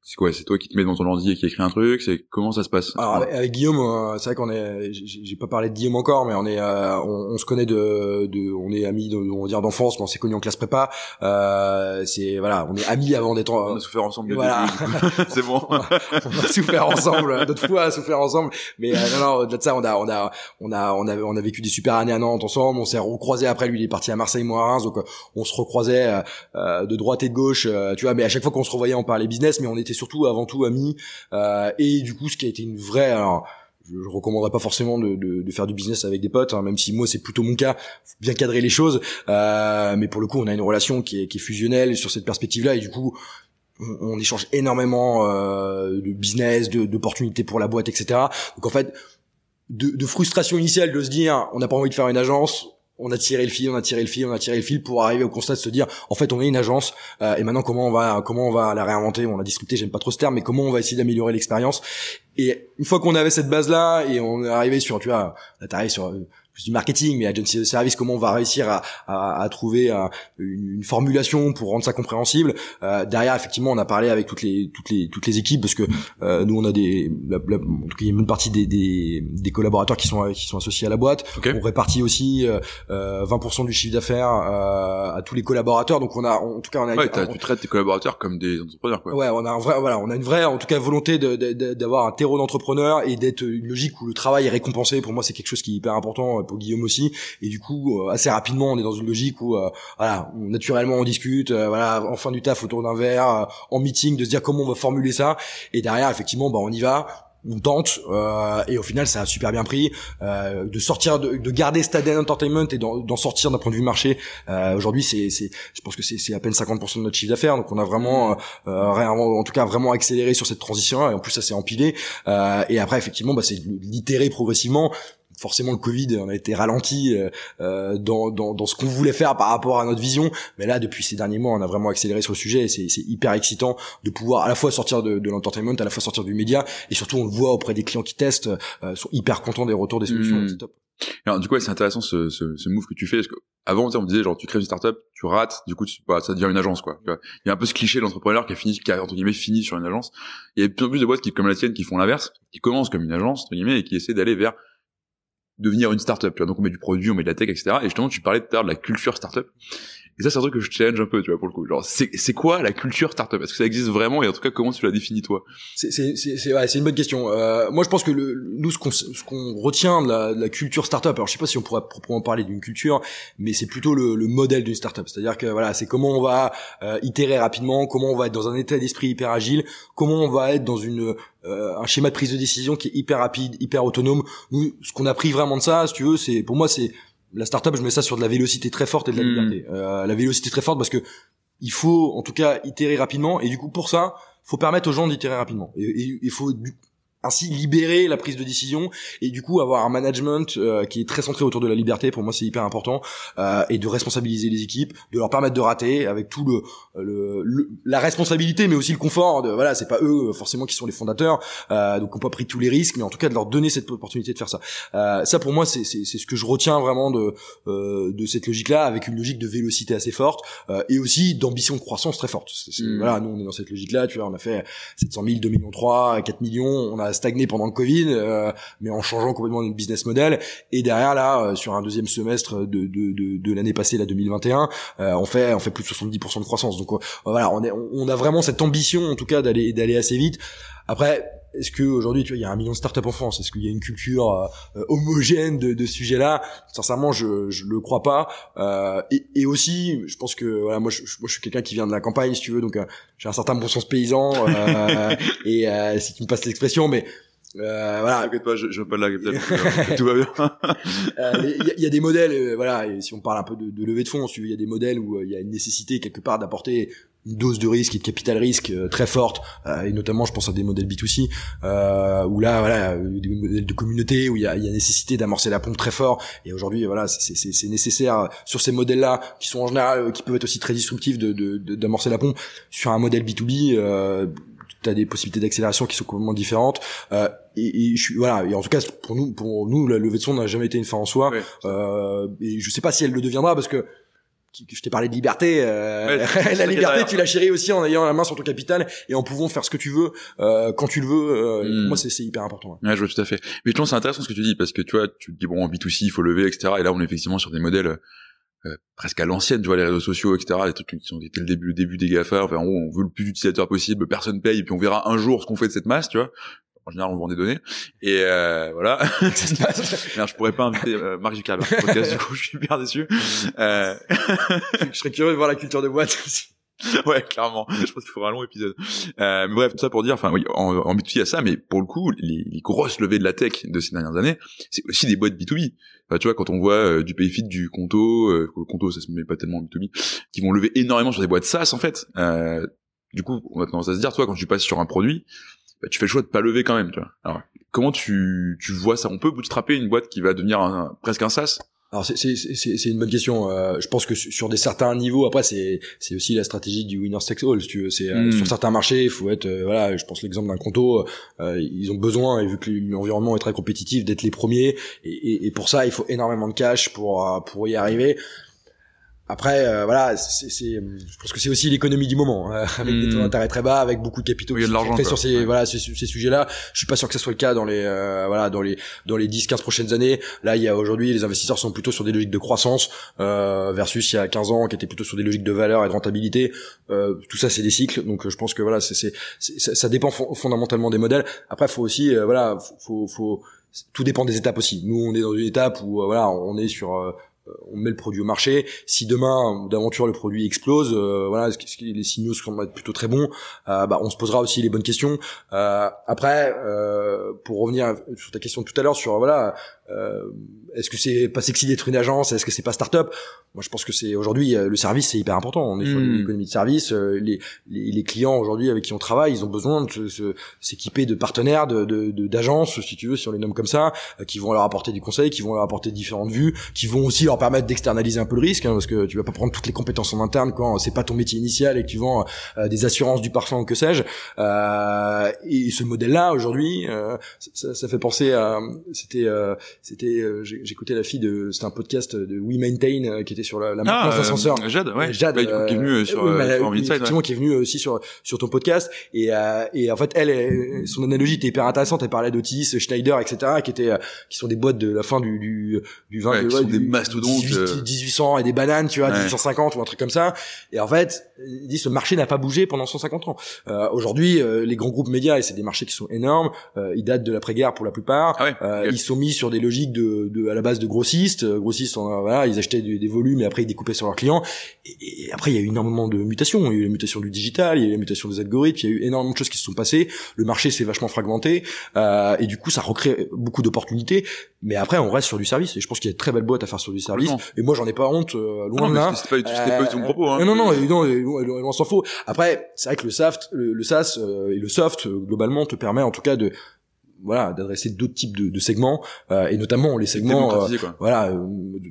c'est quoi C'est toi qui te mets devant ton ordi et qui écrit un truc C'est comment ça se passe? Alors avec, Guillaume, euh, c'est vrai qu'on est, j'ai pas parlé de Guillaume encore, mais on est, euh, on, se connaît de, de, on est amis, de, on va dire d'enfance, mais on s'est connus en classe prépa. Euh, c'est voilà, on est amis avant d'être. On a souffert ensemble. Voilà, c'est bon. on a souffert ensemble, d'autres fois à souffert ensemble. Mais non, non, au-delà de ça, on a, on a, on a, on a, on a vécu des super années à Nantes ensemble. On s'est recroisé après. Lui, il est parti à Marseille, moi à Reims, donc on se recroisait de droite et de gauche, tu vois. Mais à chaque fois qu'on se revoyait, on parlait business, mais on était surtout avant tout euh, et du coup ce qui a été une vraie alors, je, je recommanderais pas forcément de, de, de, faire du business avec des potes, hein, même si moi c'est plutôt mon cas, faut bien cadrer les choses. Euh, mais pour le coup, on a une relation qui est, qui est fusionnelle sur cette perspective-là, et du coup, on, on échange énormément euh, de business, d'opportunités pour la boîte, etc. Donc en fait, de, de frustration initiale de se dire, on n'a pas envie de faire une agence, on a tiré le fil, on a tiré le fil, on a tiré le fil pour arriver au constat de se dire en fait on est une agence euh, et maintenant comment on va comment on va la réinventer? On a discuté, j'aime pas trop ce terme, mais comment on va essayer d'améliorer l'expérience? Et une fois qu'on avait cette base là et on est arrivé sur tu vois, là t'arrives sur du marketing, mais agency de service, comment on va réussir à, à, à trouver une, une, formulation pour rendre ça compréhensible. Euh, derrière, effectivement, on a parlé avec toutes les toutes les toutes les équipes parce que euh, nous on a des la, la, en tout cas il y a une partie des, des, des collaborateurs qui sont qui sont associés à la boîte. On répartit aussi euh, 20% euh, du chiffre d'affaires euh, à tous les collaborateurs. Donc on a en tout cas on a ouais, tu traites tes collaborateurs comme des entrepreneurs quoi. Ouais, on a un vrai voilà, on a une vraie en tout cas volonté d'avoir un terreau d'entrepreneurs et d'être une logique où le travail est récompensé. Pour moi, c'est quelque chose qui est hyper important pour Guillaume aussi. Et du coup, euh, assez rapidement, on est dans une logique où, euh, voilà, naturellement, on discute, euh, voilà, en fin du taf autour d'un verre, en meeting, de se dire comment on va formuler ça. Et derrière, effectivement, bah, on y va on tente euh, et au final ça a super bien pris. Euh, de sortir de, de garder Staden Entertainment et d'en sortir d'un point de vue marché euh, aujourd'hui c'est c'est je pense que c'est c'est à peine 50% de notre chiffre d'affaires. Donc on a vraiment en tout cas vraiment accéléré sur cette transition et en plus ça s'est empilé. Et après effectivement bah, c'est l'itérer progressivement forcément le Covid on a été ralenti euh, euh, dans, dans, dans, ce qu'on voulait faire par rapport à notre vision. Mais là depuis ces derniers mois on a vraiment accéléré sur le sujet et c'est, c'est hyper excitant de pouvoir à la fois sortir de, de l'entertainment à la fois sortir du média et surtout on le voit auprès des clients qui testent euh, sont hyper contents des retours des solutions mmh. c'est top. Alors du coup c'est intéressant ce, ce, ce, move que tu fais parce que avant on me disait genre tu crées une startup tu rates du coup tu, bah, ça devient une agence quoi. Il y a un peu ce cliché de l'entrepreneur qui a fini qui a entre guillemets fini sur une agence. Il y a de plus en plus de boîtes qui comme la tienne qui font l'inverse qui commencent comme une agence entre guillemets et qui essaient d'aller vers devenir une startup, tu vois. Donc on met du produit, on met de la tech, etc. Et justement, tu parlais tout à l'heure de la culture startup. Et ça, c'est un truc que je challenge un peu, tu vois, pour le coup. Genre, c'est, quoi la culture startup? Est-ce que ça existe vraiment? Et en tout cas, comment tu la définis, toi? C'est, ouais, une bonne question. Euh, moi, je pense que le, nous, ce qu'on, qu'on retient de la, de la culture startup, alors je sais pas si on pourrait proprement parler d'une culture, mais c'est plutôt le, le modèle d'une startup. C'est-à-dire que voilà, c'est comment on va euh, itérer rapidement, comment on va être dans un état d'esprit hyper agile, comment on va être dans une euh, un schéma de prise de décision qui est hyper rapide, hyper autonome. Nous, ce qu'on a pris vraiment de ça, si tu veux, c'est pour moi, c'est la startup. Je mets ça sur de la vélocité très forte et de la hmm. liberté. Euh, la vélocité très forte parce que il faut, en tout cas, itérer rapidement. Et du coup, pour ça, faut permettre aux gens d'itérer rapidement. Et il faut ainsi libérer la prise de décision et du coup avoir un management euh, qui est très centré autour de la liberté. Pour moi c'est hyper important euh, et de responsabiliser les équipes de leur permettre de rater avec tout le, le, la responsabilité mais aussi le confort de voilà c'est pas eux forcément qui sont les fondateurs euh, donc on pas pris tous les risques mais en tout cas de leur donner cette opportunité de faire ça. Euh, ça pour moi c'est c'est ce que je retiens vraiment de euh, de cette logique là avec une logique de vélocité assez forte euh, et aussi d'ambition de croissance très forte. Mmh. voilà nous on est dans cette logique là tu vois on a fait 700 000 2 millions 3 4 millions on a stagné pendant le Covid, euh, mais en changeant complètement notre business model. Et derrière là, euh, sur un deuxième semestre de, de, de, de l'année passée, la 2021, euh, on fait on fait plus de 70% de croissance. Donc voilà, on, est, on a vraiment cette ambition en tout cas d'aller d'aller assez vite. Après, est-ce que aujourd'hui tu vois il y a un million de startups en France est-ce qu'il y a une culture homogène de, de ce sujet-là? Sincèrement je je le crois pas euh, et, et, aussi je pense que voilà moi je, moi je suis quelqu'un qui vient de la campagne si tu veux donc j'ai un certain bon sens paysan euh, et si tu me passes l'expression mais euh, voilà. T'inquiète pas, je, je veux pas la tout va bien. Euh, il y, y, a des modèles, euh, voilà. Et si on parle un peu de, de levée de fonds, il y a des modèles où euh, il y a une nécessité quelque part d'apporter dose de risque et de capital risque très forte et notamment je pense à des modèles B2C euh, où là voilà des modèles de communauté où il y a, y a nécessité d'amorcer la pompe très fort. Et aujourd'hui voilà c'est nécessaire sur ces modèles là qui sont en général qui peuvent être aussi très disruptifs de d'amorcer de, la pompe. Sur un modèle B2B euh, tu as des possibilités d'accélération qui sont complètement différentes. Euh, et, et, je suis voilà et en tout cas pour nous pour nous la levée de son n'a jamais été une fin en soi. Euh, et je sais pas si elle le deviendra parce que je t'ai parlé de liberté euh, la liberté tu la chéris aussi en ayant la main sur ton capital et en pouvant faire ce que tu veux euh, quand tu le veux euh, hmm. moi c'est hyper important ouais. je vois tout à fait mais je pense c'est intéressant ce que tu dis parce que tu vois tu te dis bon en B2C il faut lever etc et là on est effectivement sur des modèles euh, presque à l'ancienne, tu vois, les réseaux sociaux, etc., les trucs qui sont dès le début, le début des GAFA, enfin, on veut le plus d'utilisateurs possible, personne paye, et puis on verra un jour ce qu'on fait de cette masse, tu vois. En général, on vend des données. Et euh, voilà. Merde, je pourrais pas inviter euh, Marc Zuckerberg podcast, du coup, je suis bien déçu. Euh... je serais curieux de voir la culture de boîte. ouais, clairement. Je pense qu'il faudra un long épisode. Euh, mais bref, tout ça pour dire, enfin, oui, en, en B2B, à ça, mais pour le coup, les, les, grosses levées de la tech de ces dernières années, c'est aussi des boîtes B2B. Enfin, tu vois, quand on voit euh, du Payfit, du Conto, euh, Conto, ça se met pas tellement en B2B, qui vont lever énormément sur des boîtes SaaS, en fait. Euh, du coup, on a tendance à se dire, toi, quand tu passes sur un produit, bah, tu fais le choix de pas lever quand même, tu vois. Alors, comment tu, tu vois ça? On peut bootstrapper une boîte qui va devenir un, presque un SaaS? Alors c'est c'est une bonne question. Euh, je pense que sur des certains niveaux, après c'est c'est aussi la stratégie du winner takes all. Si tu veux, c'est euh, hmm. sur certains marchés, il faut être euh, voilà. Je pense l'exemple d'un Conto, ils ont besoin et vu que l'environnement est très compétitif d'être les premiers et, et, et, pour ça il faut énormément de cash pour pour y arriver. Après, euh, voilà, c'est, je pense que c'est aussi l'économie du moment, hein, avec des taux hmm. d'intérêt très bas, avec beaucoup de capitaux qui sont sur ces, voilà, ces, ces sujets-là. Je suis pas sûr que ce soit le cas dans les, euh, voilà, dans les, dans les 10, 15 prochaines années. Là, il y a aujourd'hui, les investisseurs sont plutôt sur des logiques de croissance, euh, versus il y a 15 ans, qui étaient plutôt sur des logiques de valeur et de rentabilité. Euh, tout ça, c'est des cycles. Donc, je pense que voilà, c'est, ça, dépend fondamentalement des modèles. Après, faut aussi, euh, voilà, faut, faut, tout dépend des étapes aussi. Nous, on est dans une étape où, voilà, on est sur on met le produit au marché. Si demain d'aventure le produit explose, euh, voilà, les signaux seront plutôt très bons. Euh, bah, on se posera aussi les bonnes questions. Euh, après, pour revenir sur ta question tout à l'heure sur voilà, est-ce que c'est pas sexy d'être une agence, est-ce que c'est pas start-up? Moi, je pense que c'est aujourd'hui euh, le service, c'est hyper important. On est sur hmm. l'économie de service. Euh, les, les, les, clients aujourd'hui avec qui on travaille, ils ont besoin de s'équiper de partenaires, de d'agences, de, si tu veux, si on les nomme comme ça, euh, qui vont leur apporter du conseil, qui vont leur apporter différentes vues, qui vont aussi leur permettre d'externaliser un peu le risque, hein, parce que tu vas pas prendre toutes les compétences en interne quand c'est pas ton métier initial et que tu vends des assurances du parfum ou que sais-je. Euh, et ce modèle-là aujourd'hui, ça, ça, fait penser à, c'était, c'était, j'écoutais la fille de, c'était un podcast de We Maintain qui était sur la, la maintenance d'ascenseur. Ah, Jade, ouais. Jade, bah, qui est venu euh, sur, euh, sur effectivement, qui est venu aussi sur sur ton podcast. Et euh, et en fait, elle, son analogie était hyper intéressante. Elle parlait d'Otis, Schneider, etc., qui étaient qui sont des boîtes de la fin du du du 20 ouais, des mastodontes 1800 et des bananes, tu vois, 1850 ou un truc comme ça. Et en fait, il dit ce marché n'a pas bougé pendant 150 ans. Euh, Aujourd'hui, les grands groupes médias, et c'est des marchés qui sont énormes, ils datent de l'après-guerre pour la plupart. Ah Ils sont mis sur des logiques de, de à la base de grossistes. Grossistes, voilà, ils achetaient des, des volumes mais après ils découpaient sur leurs clients. Et, après, il y a eu énormément de mutations. Il y a eu la mutation du digital, il y a eu la mutation des algorithmes, il y a eu énormément de choses qui se sont passées. Le marché s'est vachement fragmenté, euh, et du coup, ça recrée beaucoup d'opportunités. Mais après, on reste sur du service, et je pense qu'il y a de très belles boîtes à faire sur du service. Et moi, j'en ai pas honte, euh, loin de là. C'était pas, pas, pas, propos. Hein. Non, non, non, non, on s'en faut. Après, c'est vrai que le soft, le, le SaaS euh, et le soft globalement te permet en tout cas de voilà d'adresser d'autres types de, de segments euh, et notamment les segments euh, voilà euh,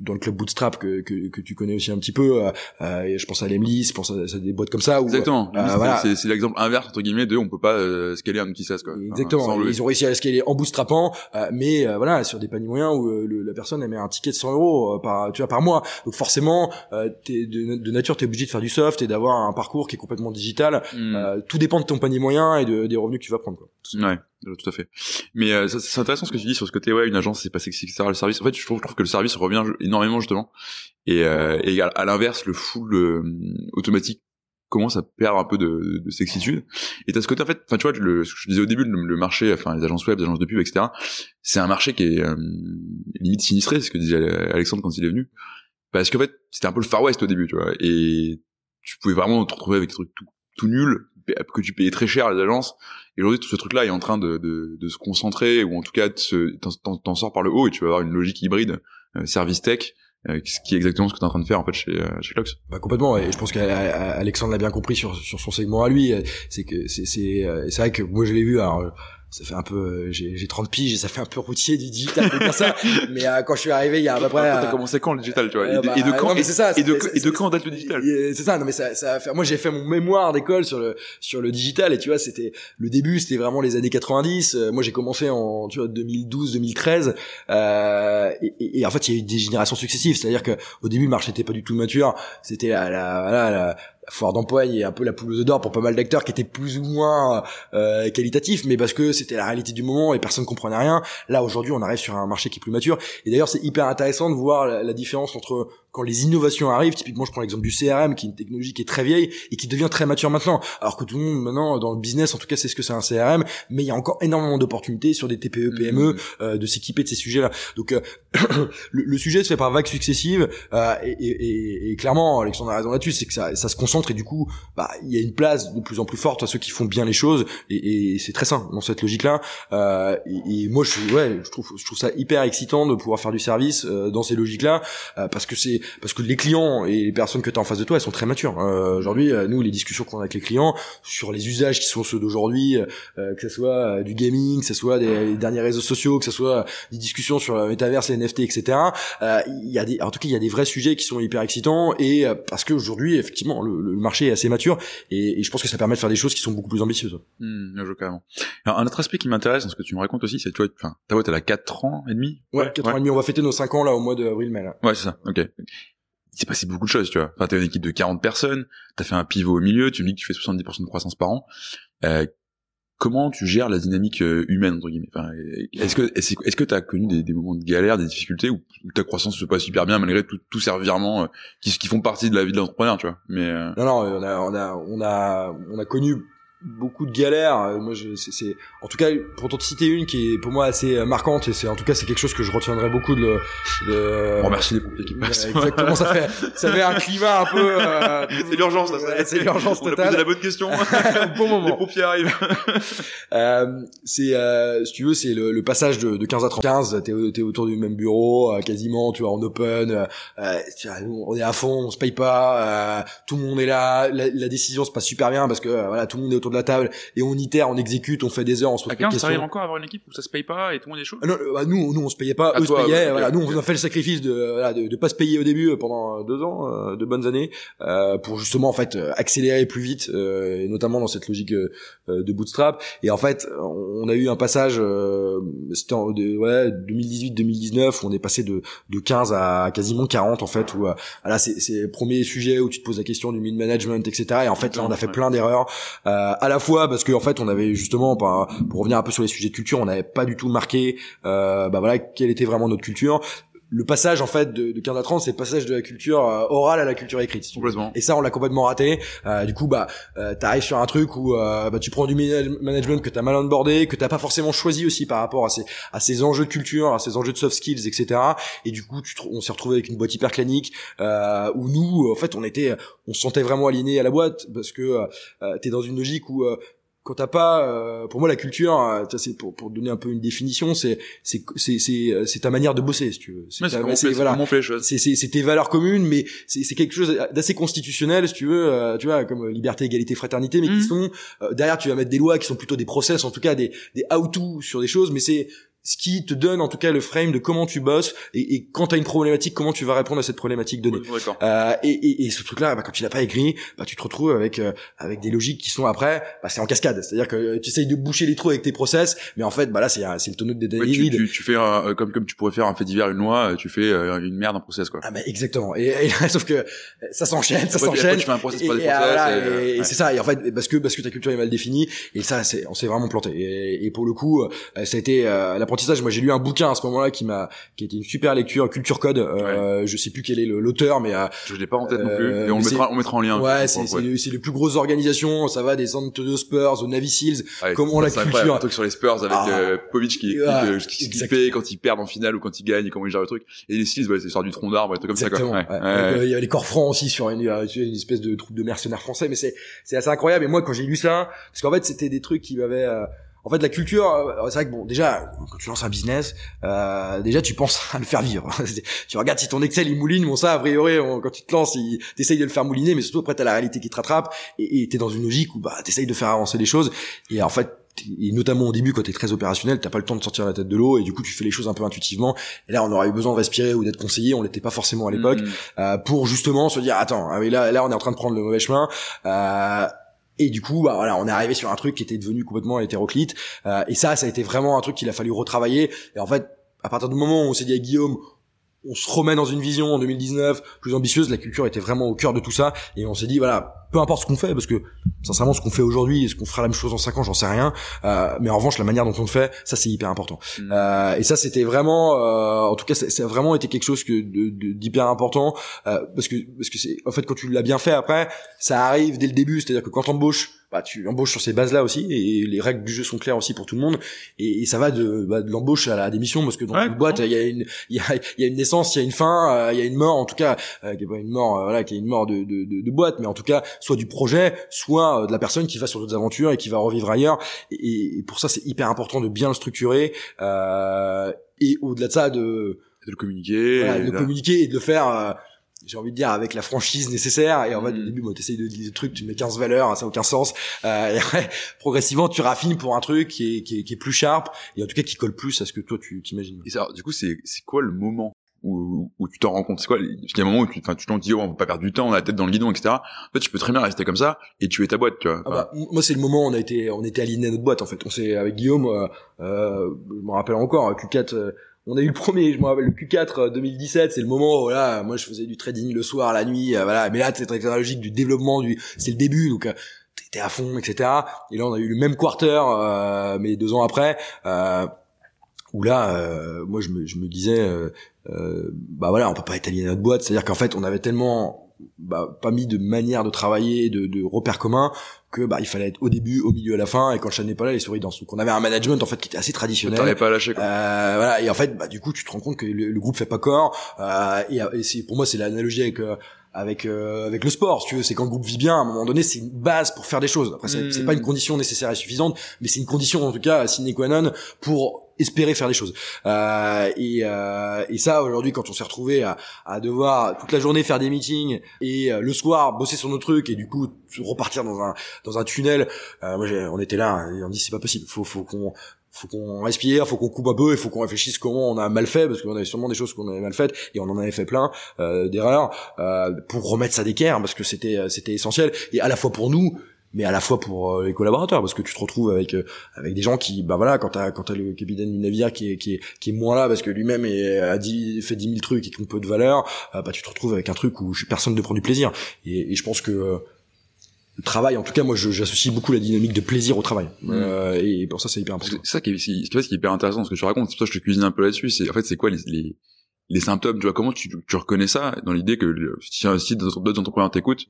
dans le club bootstrap que, que, que tu connais aussi un petit peu euh, je pense à Lemlis je pense à, des boîtes comme ça où, exactement. voilà. c'est l'exemple inverse entre guillemets de on peut pas scaler un petit SaaS quoi. Exactement. Ils ont réussi à scaler en bootstrapant mais voilà sur des paniers moyens où la personne elle met un ticket de 100 euros par tu vois par mois. Donc forcément es de, de, nature t'es obligé de faire du soft et d'avoir un parcours qui est complètement digital. Hmm. tout dépend de ton panier moyen et de, des revenus que tu vas prendre quoi. Ouais tout à fait. Mais euh, c'est intéressant ce que tu dis sur ce côté, ouais, une agence c'est pas sexy, etc. Le service, en fait, je trouve, que le service revient énormément justement. Et, euh, et à, l'inverse, le full euh, automatique commence à perdre un peu de, de sexitude. Et t'as ce côté, en fait, enfin, tu vois, le, ce que je disais au début, le, marché, enfin, les agences web, les agences de pub, etc. C'est un marché qui est limite sinistré, c'est ce que disait Alexandre quand il est venu, parce qu'en fait, c'était un peu le Far West au début, tu vois. Et tu pouvais vraiment te retrouver avec des trucs tout, tout nuls que tu payais très cher les agences. Et aujourd'hui, tout ce truc-là est en train de, de, de, se concentrer, ou en tout cas, t'en sors par le haut, et tu vas avoir une logique hybride, euh, service tech, euh, ce qui est exactement ce que tu es en train de faire en fait chez euh, chez Clox. Bah complètement et je pense qu'Alexandre l'a bien compris sur sur son segment à lui, c'est que c'est c'est c'est vrai que moi je l'ai vu alors ça fait un peu euh, j'ai j'ai 30 piges et ça fait un peu routier du digital ça. Mais euh, quand je suis arrivé il y a à peu près t'as euh, commencé quand le digital tu vois? et, de, bah, et de quand c'est ça et de, et de quand date le digital? c'est ça non mais ça ça fait moi j'ai fait mon mémoire d'école sur le sur le digital et tu vois c'était le début c'était vraiment les années 90 moi j'ai commencé en tu vois 2012 2013 euh, et, en fait il y a eu des générations successives. C'est-à-dire que au début le marché était pas du tout mature. C'était la, la, la, la foire d'empoigne et un peu la poule d'or pour pas mal d'acteurs qui étaient plus ou moins euh, qualitatifs, mais parce que c'était la réalité du moment et personne comprenait rien. Là aujourd'hui, on arrive sur un marché qui est plus mature. Et d'ailleurs, c'est hyper intéressant de voir la différence entre quand les innovations arrivent, typiquement je prends l'exemple du CRM qui est une technologie qui est très vieille et qui devient très mature maintenant, alors que tout le monde maintenant dans le business en tout cas c'est ce que c'est un CRM, mais il y a encore énormément d'opportunités sur des TPE PME mmh. euh, de s'équiper de ces sujets-là. Donc euh, le, sujet se fait par vagues successives euh, et, et, et, clairement Alexandre a raison là-dessus, c'est que ça, ça, se concentre et du coup bah il y a une place de plus en plus forte à ceux qui font bien les choses et, c'est très sain dans cette logique-là. Euh, et, moi je ouais je trouve je trouve ça hyper excitant de pouvoir faire du service dans ces logiques-là parce que c'est parce que les clients et les personnes que tu as en face de toi elles sont très matures euh, aujourd'hui euh, nous les discussions qu'on a avec les clients sur les usages qui sont ceux d'aujourd'hui euh, que ce soit du gaming que ce soit des, derniers réseaux sociaux que ce soit des discussions sur le métaverse les NFT etc il y a des en tout cas il y a des vrais sujets qui sont hyper excitants et parce qu'aujourd'hui effectivement le, le, marché est assez mature et, et, je pense que ça permet de faire des choses qui sont beaucoup plus ambitieuses. Mmh, je carrément. Alors, un autre aspect qui m'intéresse dans ce que tu me racontes aussi c'est tu vois enfin ta boîte elle a 4 ans et demi? Ouais 4 ans et demi on va fêter nos 5 ans là au mois d'avril mai là. Ouais c'est ça. Ok il s'est passé beaucoup de choses, tu vois. Enfin, t'as une équipe de 40 personnes, t'as fait un pivot au milieu, tu me dis que tu fais 70% de croissance par an. Euh, comment tu gères la dynamique euh, humaine entre guillemets? Est-ce que est-ce que t'as connu des, moments de galère, des difficultés où ta croissance se passe super bien malgré tous ces revirements euh, qui, qui font partie de la vie de l'entrepreneur, tu vois? Mais euh, non, non, on a on a on a on a connu beaucoup de galères. Euh, moi, c'est, en tout cas, pour t'en citer une qui est pour moi assez euh, marquante, et c'est en tout cas c'est quelque chose que je retiendrai beaucoup de. de remercie les pompiers qui passent. Exactement, ça fait, ça fait un climat un peu. Euh, c'est l'urgence, c'est l'urgence totale. On a posé la bonne question. bon moment. Les pompiers arrivent. euh, c'est, euh, si tu veux, c'est le, le, passage de, de 15 à 30. 15, t'es, t'es autour du même bureau, quasiment, tu vois, en open. tu vois, on est à fond, on se paye pas, tout le monde est là, la, la, décision se passe super bien parce que voilà, tout le monde est autour de la table et on itère, on exécute, on fait des heures, on se pose questions. Ça arrive encore à avoir une équipe où ça se paye pas et tout le monde est chaud ah non, bah nous, nous on se payait pas, eux se payaient. voilà, nous on a fait le sacrifice de, voilà, de, de pas se payer au début pendant deux ans, euh, de bonnes années, euh, pour justement en fait accélérer plus vite, euh, et notamment dans cette logique euh, de bootstrap. Et en fait, on a eu un passage, euh, c'était en ouais 2018-2019, où on est passé de de 15 à quasiment 40 en fait, où voilà c'est c'est le premier sujet où tu te poses la question du mid management, etc. Et en fait là on a fait plein d'erreurs. Euh, à la fois parce qu'en en fait on avait justement pour revenir un peu sur les sujets de culture on n'avait pas du tout marqué euh, bah voilà quelle était vraiment notre culture le passage en fait de, de 15 à 30 c'est le passage de la culture euh, orale à la culture écrite et ça on l'a complètement raté. Euh, du coup bah euh, t'arrives sur un truc où euh, bah, tu prends du management que t'as mal onboardé que t'as pas forcément choisi aussi par rapport à ces à ces enjeux de culture à ces enjeux de soft skills etc et du coup tu on s'est retrouvé avec une boîte hyper clanique euh, où nous en fait on était on se sentait vraiment aligné à la boîte parce que euh, t'es dans une logique où quand t'as pas euh, pour moi la culture euh, c'est pour pour donner un peu une définition c'est c'est c'est c'est euh, c'est ta manière de bosser si tu veux. C'est c'est voilà. c'est c'est c'est tes valeurs communes mais c'est c'est quelque chose d'assez constitutionnel si tu veux tu vois comme liberté égalité fraternité mais qui mmh. sont derrière tu vas mettre des lois qui sont plutôt des process en tout cas des des how to sur des choses mais c'est ce qui te donne en tout cas le frame de comment tu bosses et, et quand tu as une problématique comment tu vas répondre à cette problématique donnée. Euh, et, et, et, ce truc là bah, quand tu l'as pas écrit bah, tu te retrouves avec euh, avec des logiques qui sont après bah, c'est en cascade. C'est à dire que tu essayes de boucher les trous avec tes process mais en fait bah là c'est c'est le tonneau de ouais, tu, tu, tu, fais un, comme comme tu pourrais faire un fait divers une loi tu fais euh, une merde en process quoi. Ah bah exactement. Et, sauf que ça s'enchaîne ça s'enchaîne. tu fais un process des process et, c'est ça. Et en fait parce que parce que ta culture est mal définie et ça c'est on s'est vraiment planté. Et, pour le coup ça a été la l'apprentissage. Moi, j'ai lu un bouquin à ce moment-là qui m'a, qui était une super lecture, Culture Code. Euh, Je sais plus quel est l'auteur, mais euh, je l'ai pas en tête non plus. Euh, Et on mettra, on mettra en lien. Ouais, c'est c'est les plus grosses organisations. Ça va des de Spurs aux Navy Seals. comment la culture. Un truc sur les Spurs avec ah. euh, Povich qui explique ce qu'il fait quand ils perdent en finale ou quand ils gagnent, comment ils gèrent le truc. Et les Seals, ouais, c'est sur du tronc d'arbre, comme ça. Quoi. Il y avait les corps francs aussi sur une, une espèce de troupe de mercenaires français, mais c'est c'est assez incroyable. Et moi, quand j'ai lu ça, parce qu'en fait, c'était des trucs qui m'avaient en fait la culture euh, c'est vrai que bon déjà quand tu lances un business euh, déjà tu penses à le faire vivre. Tu regardes si ton Excel il mouline bon ça a priori quand tu te lances t'essayes de le faire mouliner mais surtout après t'as la réalité qui te rattrape et t'es dans une logique où bah t'essayes de faire avancer les choses. Et en fait et notamment au début quand t'es très opérationnel t'as pas le temps de sortir la tête de l'eau et du coup tu fais les choses un peu intuitivement. Et là on aurait eu besoin de respirer ou d'être conseillé on l'était pas forcément à l'époque mm. euh, pour justement se dire attends ah là là on est en train de prendre le mauvais chemin euh, et du coup, bah, voilà, on est arrivé sur un truc qui était devenu complètement hétéroclite. Euh, et ça, ça a été vraiment un truc qu'il a fallu retravailler. Et en fait, à partir du moment où on s'est dit à Guillaume, on se remet dans une vision en 2019 plus ambitieuse, la culture était vraiment au cœur de tout ça, et on s'est dit voilà, peu importe ce qu'on fait, parce que sincèrement ce qu'on fait aujourd'hui, est-ce qu'on fera la même chose en 5 ans, j'en sais rien, euh, mais en revanche la manière dont on le fait, ça c'est hyper important. Mm. Euh, et ça c'était vraiment, euh, en tout cas ça, a vraiment été quelque chose que d'hyper important, euh, parce que parce que c'est en fait quand tu l'as bien fait après, ça arrive dès le début, c'est-à-dire que quand t'embauches bah, tu embauches sur ces bases-là aussi, et les règles du jeu sont claires aussi pour tout le monde, et, ça va de, bah, de l'embauche à la démission, parce que dans une boîte, il y a une, il y a, y a une naissance, il y a une fin, euh, il y a une mort, en tout cas, euh, qui est pas une mort, euh, voilà, qui est une mort de, de, de, de, boîte, mais en tout cas, soit du projet, soit de la personne qui va sur d'autres aventures et qui va revivre ailleurs, et, pour ça, c'est hyper important de bien le structurer, et au-delà de ça, de, de le communiquer, de le communiquer et de le faire j'ai envie de dire avec la franchise nécessaire et en fait au mm. début moi t'essayes de dire des trucs tu mets 15 valeurs ça n'a aucun sens euh, et après progressivement tu raffines pour un truc qui est, qui est, qui est plus sharp et en tout cas qui colle plus à ce que toi tu t'imagines. Et ça du coup c'est c'est quoi le moment où, où tu t'en rends compte? C'est quoi parce qu'il y a un moment où tu enfin tu t'en dis oh, on va pas perdre du temps on a la tête dans le guidon etc en fait tu peux très bien rester comme ça et tuer ta boîte tu vois ah bah, moi c'est le moment où on a été on était aligné à notre boîte en fait. On s'est avec Guillaume euh, euh je me rappelle encore Q4 on a eu le premier, je me rappelle, le Q4 2017, euh, c'est le moment où voilà, moi je faisais du trading le soir, la nuit, euh, voilà, mais là c'est technologique du développement, du, c'est le début, donc euh, t'étais à fond, etc. Et là on a eu le même quarter, mais deux ans après, où là, moi je me, je me disais, bah voilà, on peut pas étaler notre boîte, c'est-à-dire qu'en fait on avait tellement bah, pas mis de manière de travailler, de, de repères communs, que bah il fallait être au début, au milieu, à la fin, et quand le chat n'est pas là, les souris dansent. Donc on avait un management en fait qui était assez traditionnel. Pas lâché quoi. Euh, voilà, et en fait, bah du coup, tu te rends compte que le, groupe fait pas corps. Euh, et, et c'est pour moi, c'est l'analogie avec euh, avec euh, avec le sport, si tu veux, c'est quand le groupe vit bien, à un moment donné, c'est une base pour faire des choses. Après, c'est, c'est pas une condition nécessaire et suffisante, mais c'est une condition en tout cas sine qua non pour espérer faire des choses. Euh, et, euh, et ça, aujourd'hui, quand on s'est retrouvé à, à, devoir toute la journée faire des meetings et euh, le soir bosser sur nos trucs et du coup repartir dans un dans un tunnel, euh, moi, on était là et on dit c'est pas possible. Faut faut qu'on faut qu'on respire, faut qu'on coupe un peu, il faut qu'on réfléchisse comment on a mal fait parce qu'on avait sûrement des choses qu'on avait mal faites et on en avait fait plein euh, d'erreurs euh, pour remettre ça d'équerre parce que c'était euh, c'était essentiel et à la fois pour nous mais à la fois pour euh, les collaborateurs parce que tu te retrouves avec euh, avec des gens qui bah voilà quand t'as quand t'as le capitaine du navire qui est qui est qui est moins là parce que lui-même a dit fait dix mille trucs et qui ont peu de valeur bah tu te retrouves avec un truc où personne ne prend du plaisir. Et, et je pense que le travail en tout cas moi j'associe beaucoup la dynamique de plaisir au travail. Mmh. euh, et pour ça c'est hyper important. C'est ça qui est, qui est hyper intéressant ce que tu racontes c'est pour ça que je te cuisine un peu là-dessus c'est en fait c'est quoi les, les, les symptômes tu vois comment tu, tu reconnais ça dans l'idée que si, si d'autres entrepreneurs t'écoutent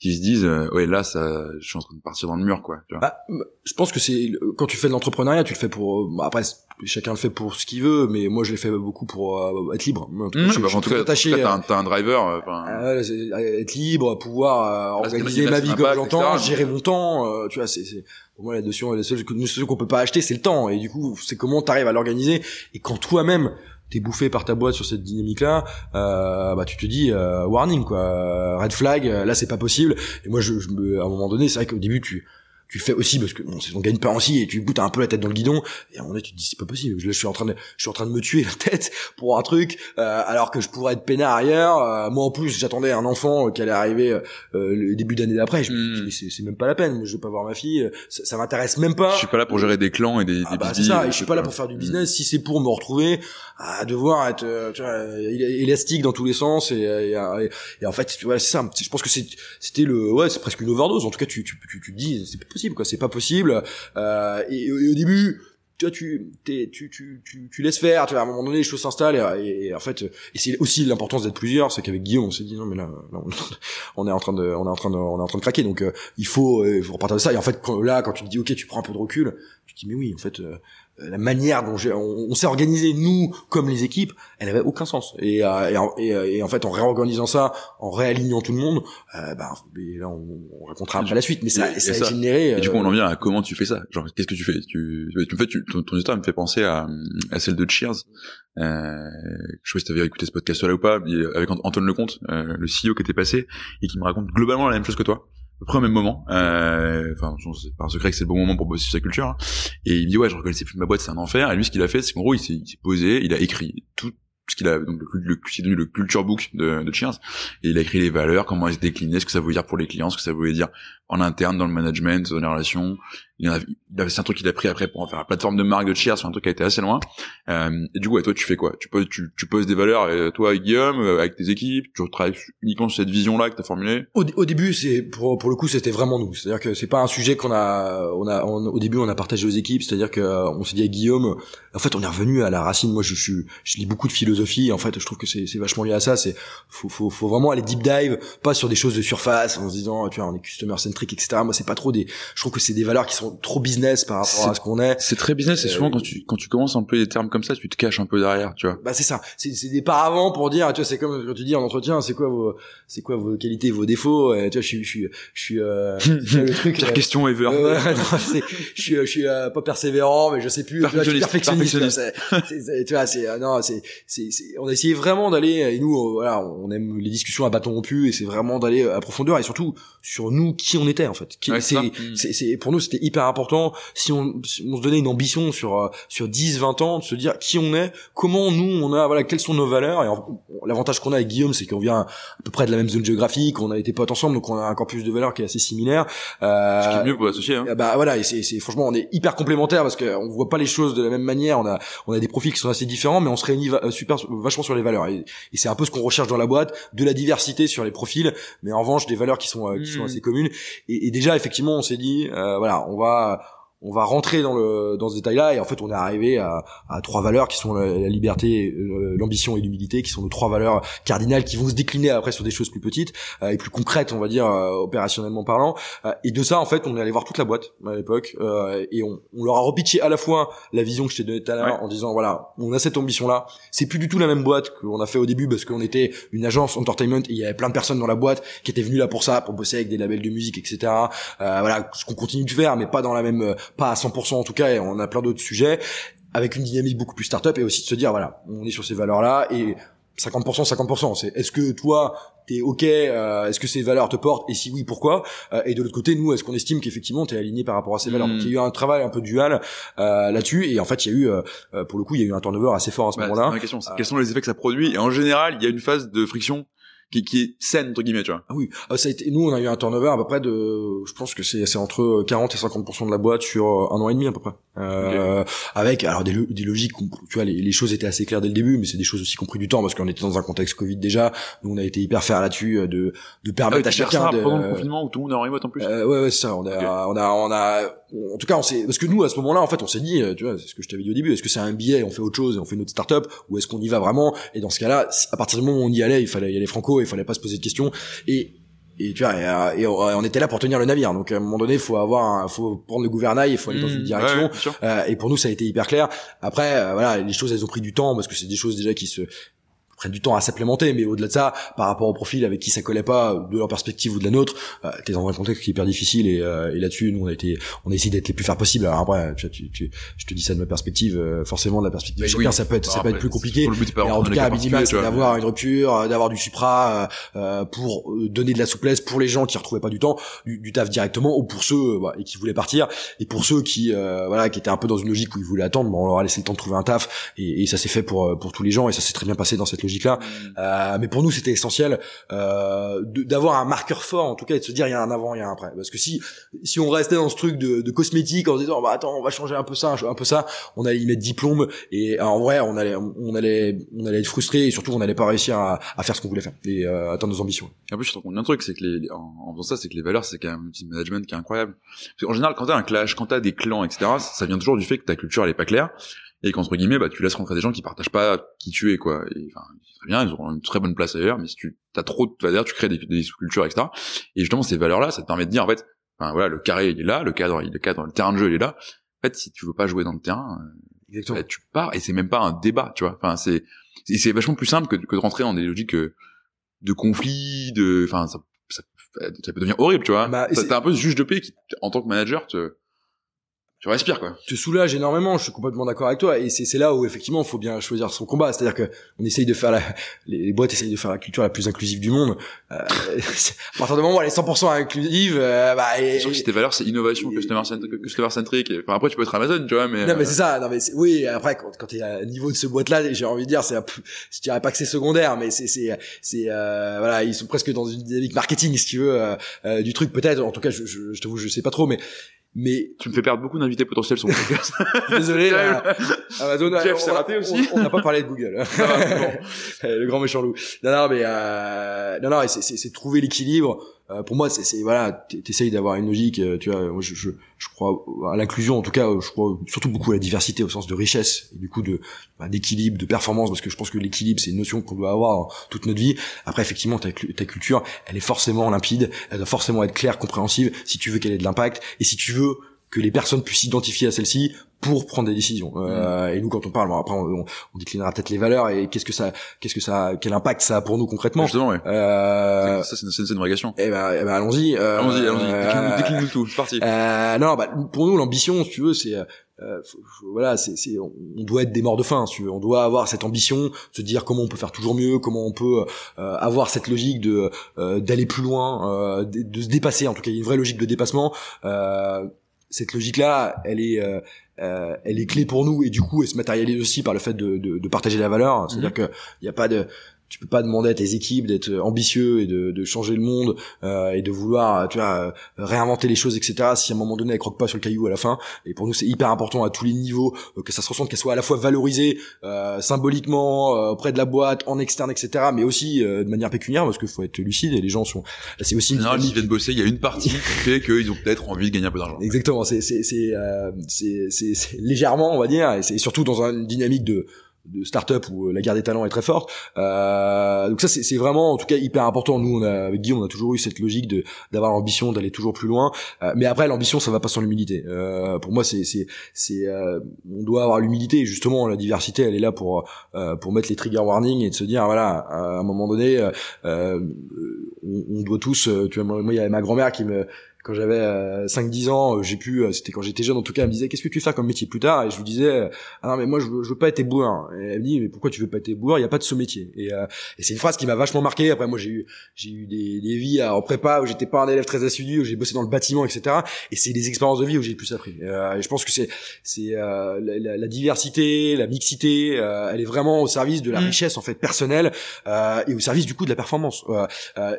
qui se disent euh, ouais là ça je suis en train de partir dans le mur quoi tu vois. Bah, je pense que c'est quand tu fais de l'entrepreneuriat tu le fais pour euh, après chacun le fait pour ce qu'il veut mais moi je l'ai fait beaucoup pour euh, être libre en tout cas, mmh, je, bah, en tout cas t'as un, un, driver ah être libre pouvoir organiser ma vie comme j'entends gérer mon temps tu vois c'est pour moi la notion la seule, seule qu'on peut pas acheter c'est le temps. Et du coup c'est comment t'arrives à l'organiser. Et quand toi-même t'es bouffé par ta boîte sur cette dynamique là euh, bah tu te dis euh, warning quoi. Red flag là c'est pas possible. Et moi je, je à un moment donné c'est vrai qu'au début tu tu fais aussi parce que bon, on gagne pas aussi et tu boutes un peu la tête dans le guidon et à un moment donné tu te dis c'est pas possible je, suis en train de je suis en train de me tuer la tête pour un truc euh, alors que je pourrais être peinard ailleurs. Euh, moi en plus j'attendais un enfant qui allait arriver euh, le début d'année d'après. Je me dis mm. c'est même pas la peine. Je vais pas voir ma fille ça, ça m'intéresse même pas. Je suis pas là pour gérer des clans et des, ah bah, c'est ça. et je suis pas là pour faire du business si c'est pour me retrouver à devoir être tu vois, élastique dans tous les sens et, et, et, en fait tu vois c'est ça. Je pense que c'était le ouais c'est presque une overdose. En tout cas tu tu tu, dis c'est quoi. C'est pas possible euh, et, au début tu tu, tu, tu, tu, tu laisses faire tu vois à un moment donné les choses s'installent et, en fait et c'est aussi l'importance d'être plusieurs c'est qu'avec Guillaume on s'est dit non mais là, on, est en train de on est en train on est en train de craquer donc euh, il faut euh, faut repartir de ça et en fait là quand tu te dis ok tu prends un peu de recul tu te dis mais oui en fait euh, la manière dont on, s'est organisé nous comme les équipes, elle avait aucun sens. Et, euh, et, euh, et, en fait, en réorganisant ça, en réalignant tout le monde, euh, bah, là, on, on racontera la suite. Mais ça, ça, a généré. Et du coup, on en vient à comment tu fais ça? Genre, qu'est-ce que tu fais? Tu, tu, en fait, tu, ton, histoire me fait penser à, à celle de Cheers. Euh, je sais pas si t'avais écouté ce podcast-là ou pas, avec Antoine Lecomte, euh, le CEO qui était passé et qui me raconte globalement la même chose que toi peu près au même moment. Euh, enfin, c'est pas un secret que c'est le bon moment pour bosser sur sa culture. Hein. Et il me dit ouais, je reconnaissais plus ma boîte, c'est un enfer. Et lui, ce qu'il a fait, c'est qu'en gros, il s'est posé, il a écrit tout ce qu'il a donc le, le c'est devenu le culture book de, de Cheers et il a écrit les valeurs comment elles se déclinaient ce que ça voulait dire pour les clients ce que ça voulait dire en interne dans le management dans les relations il, a, c'est un truc qu'il a pris après pour en faire la plateforme de marque de c'est un truc qui a été assez loin. Euh, et du coup, toi, tu fais quoi? Tu poses, tu, tu poses des valeurs, toi, Guillaume, euh, avec tes équipes, tu travailles uniquement sur cette vision-là que t'as formulée? Au, au, début, c'est pour pour le coup, c'était vraiment nous. C'est-à-dire que c'est pas un sujet qu'on a, on a, au début, on a partagé aux équipes. C'est-à-dire que euh, on s'est dit avec Guillaume, en fait, on est revenu à la racine. Moi, je, je, je lis beaucoup de philosophie. En fait, je trouve que c'est c'est vachement lié à ça. C'est faut, faut faut vraiment aller deep dive, pas sur des choses de surface, en se disant, tu vois, on est customer centric etc. Moi, c'est pas trop des. Je trouve que c'est des valeurs qui sont trop business par rapport à ce qu'on est. C'est très business. Et souvent quand tu quand tu commences un peu des termes comme ça, tu te caches un peu derrière, tu vois. Bah c'est ça. C'est c'est des paravents pour dire. Tu vois, c'est comme quand tu dis en entretien, c'est quoi vos c'est quoi vos qualités, vos défauts. tu vois, je suis je suis je suis euh, le truc. Pire question ever. Ouais, non, je suis je suis pas persévérant, mais je sais plus. Perfectionniste. perfectionniste. tu vois, c'est non, c'est c'est on a essayé vraiment d'aller et nous voilà, on aime les discussions à bâton rompu et c'est vraiment d'aller à profondeur et surtout sur nous qui on était en fait. c'est c'est pour nous c'était hyper important si on, on se donnait une ambition sur euh, sur 10 20 ans de se dire qui on est, comment nous on a voilà quelles sont nos valeurs et l'avantage qu'on a avec Guillaume c'est qu'on vient à peu près de la même zone géographique, on a été potes ensemble donc on a un corpus de valeurs qui est assez similaire. Euh, Ce qui est mieux pour l'associer hein. Bah voilà et c'est c'est franchement on est hyper complémentaires parce que on voit pas les choses de la même manière, on a on a des profils qui sont assez différents mais on se réunit super vachement sur les valeurs et, et c'est un peu ce qu'on recherche dans la boîte, de la diversité sur les profils mais en revanche des valeurs qui sont euh, qui sont hmm. assez communes et, déjà effectivement on s'est dit euh, voilà on va on va rentrer dans le dans ce détail-là et en fait on est arrivé à, à trois valeurs qui sont la, liberté, euh, l'ambition et l'humilité, qui sont nos trois valeurs cardinales qui vont se décliner après sur des choses plus petites euh, et plus concrètes, on va dire euh, opérationnellement parlant. et de ça en fait on est allé voir toute la boîte à l'époque et on, on, leur a repitché à la fois la vision que je t'ai donnée tout à l'heure en disant voilà on a cette ambition-là, c'est plus du tout la même boîte qu'on a fait au début parce qu'on était une agence entertainment et il y avait plein de personnes dans la boîte qui étaient venues là pour ça, pour bosser avec des labels de musique, etc. voilà ce qu'on continue de faire mais pas dans la même pas à 100% en tout cas, et on a plein d'autres sujets, avec une dynamique beaucoup plus start-up, et aussi de se dire, voilà, on est sur ces valeurs-là, et 50%, 50%, c'est est-ce que toi, t'es ok, euh, est-ce que ces valeurs te portent, et si oui, pourquoi euh, Et de l'autre côté, nous, est-ce qu'on estime qu'effectivement t'es aligné par rapport à ces valeurs? Donc il y a eu un travail un peu dual euh, là-dessus, et en fait, il y a eu, pour le coup, il y a eu un turnover assez fort à ce moment-là. question, quels sont les effets que ça produit Et en général, il y a une phase de friction qui, qui est saine entre guillemets tu vois. Ah oui. Ah, ça a été nous on a eu un turnover à peu près de je pense que c'est c'est entre 40 et 50 de la boîte sur euh, un an et demi à peu près. Euh, avec alors des, des logiques tu vois les, les, choses étaient assez claires dès le début mais c'est des choses aussi qui ont pris du temps parce qu'on était dans un contexte Covid déjà. Nous on a été hyper faire là-dessus euh, de de permettre ah, à chacun ça, pendant le confinement où tout le monde est en remote en plus. Euh, ouais ouais c'est ça. On a on a on a en tout cas on s'est parce que nous à ce moment-là en fait on s'est dit tu vois c'est ce que je t'avais dit au début est-ce que c'est un billet on fait autre chose et on fait notre start-up ou est-ce qu'on y va vraiment? Et dans ce cas-là à partir du moment où on y allait il fallait y aller franco il fallait pas se poser de questions. Et et tu vois et, on était là pour tenir le navire. Donc à un moment donné il faut avoir faut prendre le gouvernail il faut aller dans une mmh, direction. euh, et pour nous ça a été hyper clair. Après euh, voilà les choses elles ont pris du temps parce que c'est des choses déjà qui se prennent du temps à s'implémenter, mais au-delà de ça, par rapport au profil avec qui ça collait pas, de leur perspective ou de la nôtre, euh, t'es dans un contexte qui est hyper difficile et, euh, et là-dessus, nous on a été, on a essayé d'être les plus faire possible. Alors après, tu, tu, tu, je te dis ça de ma perspective, euh, forcément de la perspective de chacun, ça peut être, ça peut être plus compliqué. mais en tout cas, à minima, c'est d'avoir une rupture, euh, d'avoir du supra euh, pour donner de la souplesse pour les gens qui retrouvaient pas du temps, du, du taf directement, ou pour ceux bah, et qui voulaient partir, et pour ceux qui, voilà, qui étaient un peu dans une logique où ils voulaient attendre, bon, on leur a laissé le temps de trouver un taf, et, et ça s'est fait pour pour tous les gens, et ça s'est très bien passé dans cette logique-là. Mmh. Euh, mais pour nous, c'était essentiel euh, d'avoir un marqueur fort, en tout cas, et de se dire il y a un avant, il y a un après. Parce que si si on restait dans ce truc de, de cosmétique en se disant bah attends, on va changer un peu ça, un peu ça, on allait y mettre diplôme et en vrai, on allait on allait on allait être frustré et surtout on n'allait pas réussir à, à faire ce qu'on voulait faire et euh, atteindre nos ambitions. Et en plus, je te un truc, c'est que les, en, faisant ça, c'est que les valeurs, c'est quand même un petit management qui est incroyable. en général, quand t'as un clash, quand t'as des clans, etc., ça vient toujours du fait que ta culture elle est pas claire et qu'entre guillemets bah tu laisses rentrer des gens qui partagent pas qui tu es quoi. Et enfin très bien ils auront une très bonne place ailleurs mais si tu as trop de valeurs tu crées des, des sous-cultures etc et justement ces valeurs là ça te permet de dire en fait enfin voilà le carré il est là le cadre il est cadre le terrain de jeu il est là. En fait si tu veux pas jouer dans le terrain euh, bah, tu pars et c'est même pas un débat tu vois. Enfin c'est c'est vachement plus simple que, que de rentrer dans des logiques euh, de conflit de enfin ça, ça, ça, peut devenir horrible tu vois. Bah, t'es un peu juge de paix qui en tant que manager te tu respires quoi. Te soulage énormément, je suis complètement d'accord avec toi et c'est là où effectivement il faut bien choisir son combat, c'est-à-dire que on essaye de faire la les boîtes essayent de faire la culture la plus inclusive du monde. Euh, à partir du moment où elle est 100% inclusive euh, bah et, sûr que si tes valeurs c'est innovation, customer centric, customer centric enfin après tu peux être Amazon, tu vois mais Non mais euh, c'est ça, non mais oui, après quand quand tu es à niveau de ce boîte là, j'ai envie de dire c'est je dirais pas que c'est secondaire mais c'est c'est c'est euh, voilà, ils sont presque dans une dynamique marketing si tu veux euh, du truc peut-être en tout cas je je, je t'avoue je sais pas trop mais mais tu me fais perdre beaucoup d'invités potentiels sur mon podcast. Désolé, Amazon. Jeff, c'est raté aussi. On n'a pas parlé de Google. Ah, le grand méchant loup. Non, non, mais euh, non, non, c'est trouver l'équilibre Euh, pour moi, c'est voilà, t'essayes d'avoir une logique. Euh, tu vois, je, je, je crois à l'inclusion, en tout cas, je crois surtout beaucoup à la diversité au sens de richesse et du coup de bah, d'équilibre, de performance, parce que je pense que l'équilibre c'est une notion qu'on doit avoir toute notre vie. Après, effectivement, ta, ta culture, elle est forcément limpide, elle doit forcément être claire, compréhensive, si tu veux qu'elle ait de l'impact et si tu veux que les personnes puissent s'identifier à celle-ci pour prendre des décisions. Euh, et nous, quand on parle, bon, après, on, on déclinera peut-être les valeurs et qu'est-ce que ça, qu'est-ce que ça, quel impact ça a pour nous concrètement. Justement, ouais. Euh, ça, c'est une, une vraie question. Eh ben, eh ben allons-y. Euh, allons-y, allons-y. Euh, décline-nous tout. C'est parti. Euh, non, bah, pour nous, l'ambition, si tu veux, c'est euh, voilà, c'est, c'est, on doit être des morts de faim. Si tu veux. On doit avoir cette ambition, se dire comment on peut faire toujours mieux, comment on peut euh, avoir cette logique de euh, d'aller plus loin, de, de, se dépasser. En tout cas, il y a une vraie logique de dépassement. Cette logique-là, elle est euh, elle est clé pour nous et du coup elle se matérialise aussi par le fait de, de, de partager la valeur c'est à dire mhm. que il n'y a pas de tu peux pas demander à tes équipes d'être ambitieux et de, de changer le monde euh, et de vouloir tu vois réinventer les choses etc si à un moment donné elles croquent pas sur le caillou à la fin. Et pour nous c'est hyper important à tous les niveaux euh, que ça se ressente qu'elle soit à la fois valorisée euh, symboliquement euh, auprès de la boîte en externe etc mais aussi euh, de manière pécuniaire parce qu'il faut être lucide et les gens sont c'est aussi en général ils viennent bosser il y a une partie qui fait qu'ils ont peut-être envie de gagner un peu d'argent. Exactement c'est c'est c'est c'est légèrement on va dire et c'est surtout dans une dynamique de de start-up où euh, la guerre des talents est très forte. Euh, donc ça c'est vraiment en tout cas hyper important. Nous on a avec Guy on a toujours eu cette logique de d'avoir l'ambition d'aller toujours plus loin. Euh, mais après l'ambition ça va pas sans l'humilité. Euh, pour moi c'est c'est c'est euh, on doit avoir l'humilité justement la diversité elle est là pour euh, pour mettre les trigger warnings et de se dire voilà à un moment donné on, on, doit tous tu vois moi il y avait ma grand-mère qui me quand j'avais 5-10 euh, ans, euh, j'ai pu, euh, c'était quand j'étais jeune en tout cas, elle me disait qu'est-ce que tu fais comme métier plus tard? Et je lui disais ah non mais moi je veux, je veux pas être éboueur. Et elle me dit mais pourquoi tu veux pas être éboueur? Il y a pas de ce métier. Et, et c'est une phrase qui m'a vachement marqué. Après moi j'ai eu j'ai eu des, des vies en prépa où j'étais pas un élève très assidu, où j'ai bossé dans le bâtiment etc. Et c'est des expériences de vie où j'ai plus appris. et je pense que c'est c'est la, la, la, diversité, la mixité, elle est vraiment au service de la mmh. richesse en fait personnelle et au service du coup de la performance.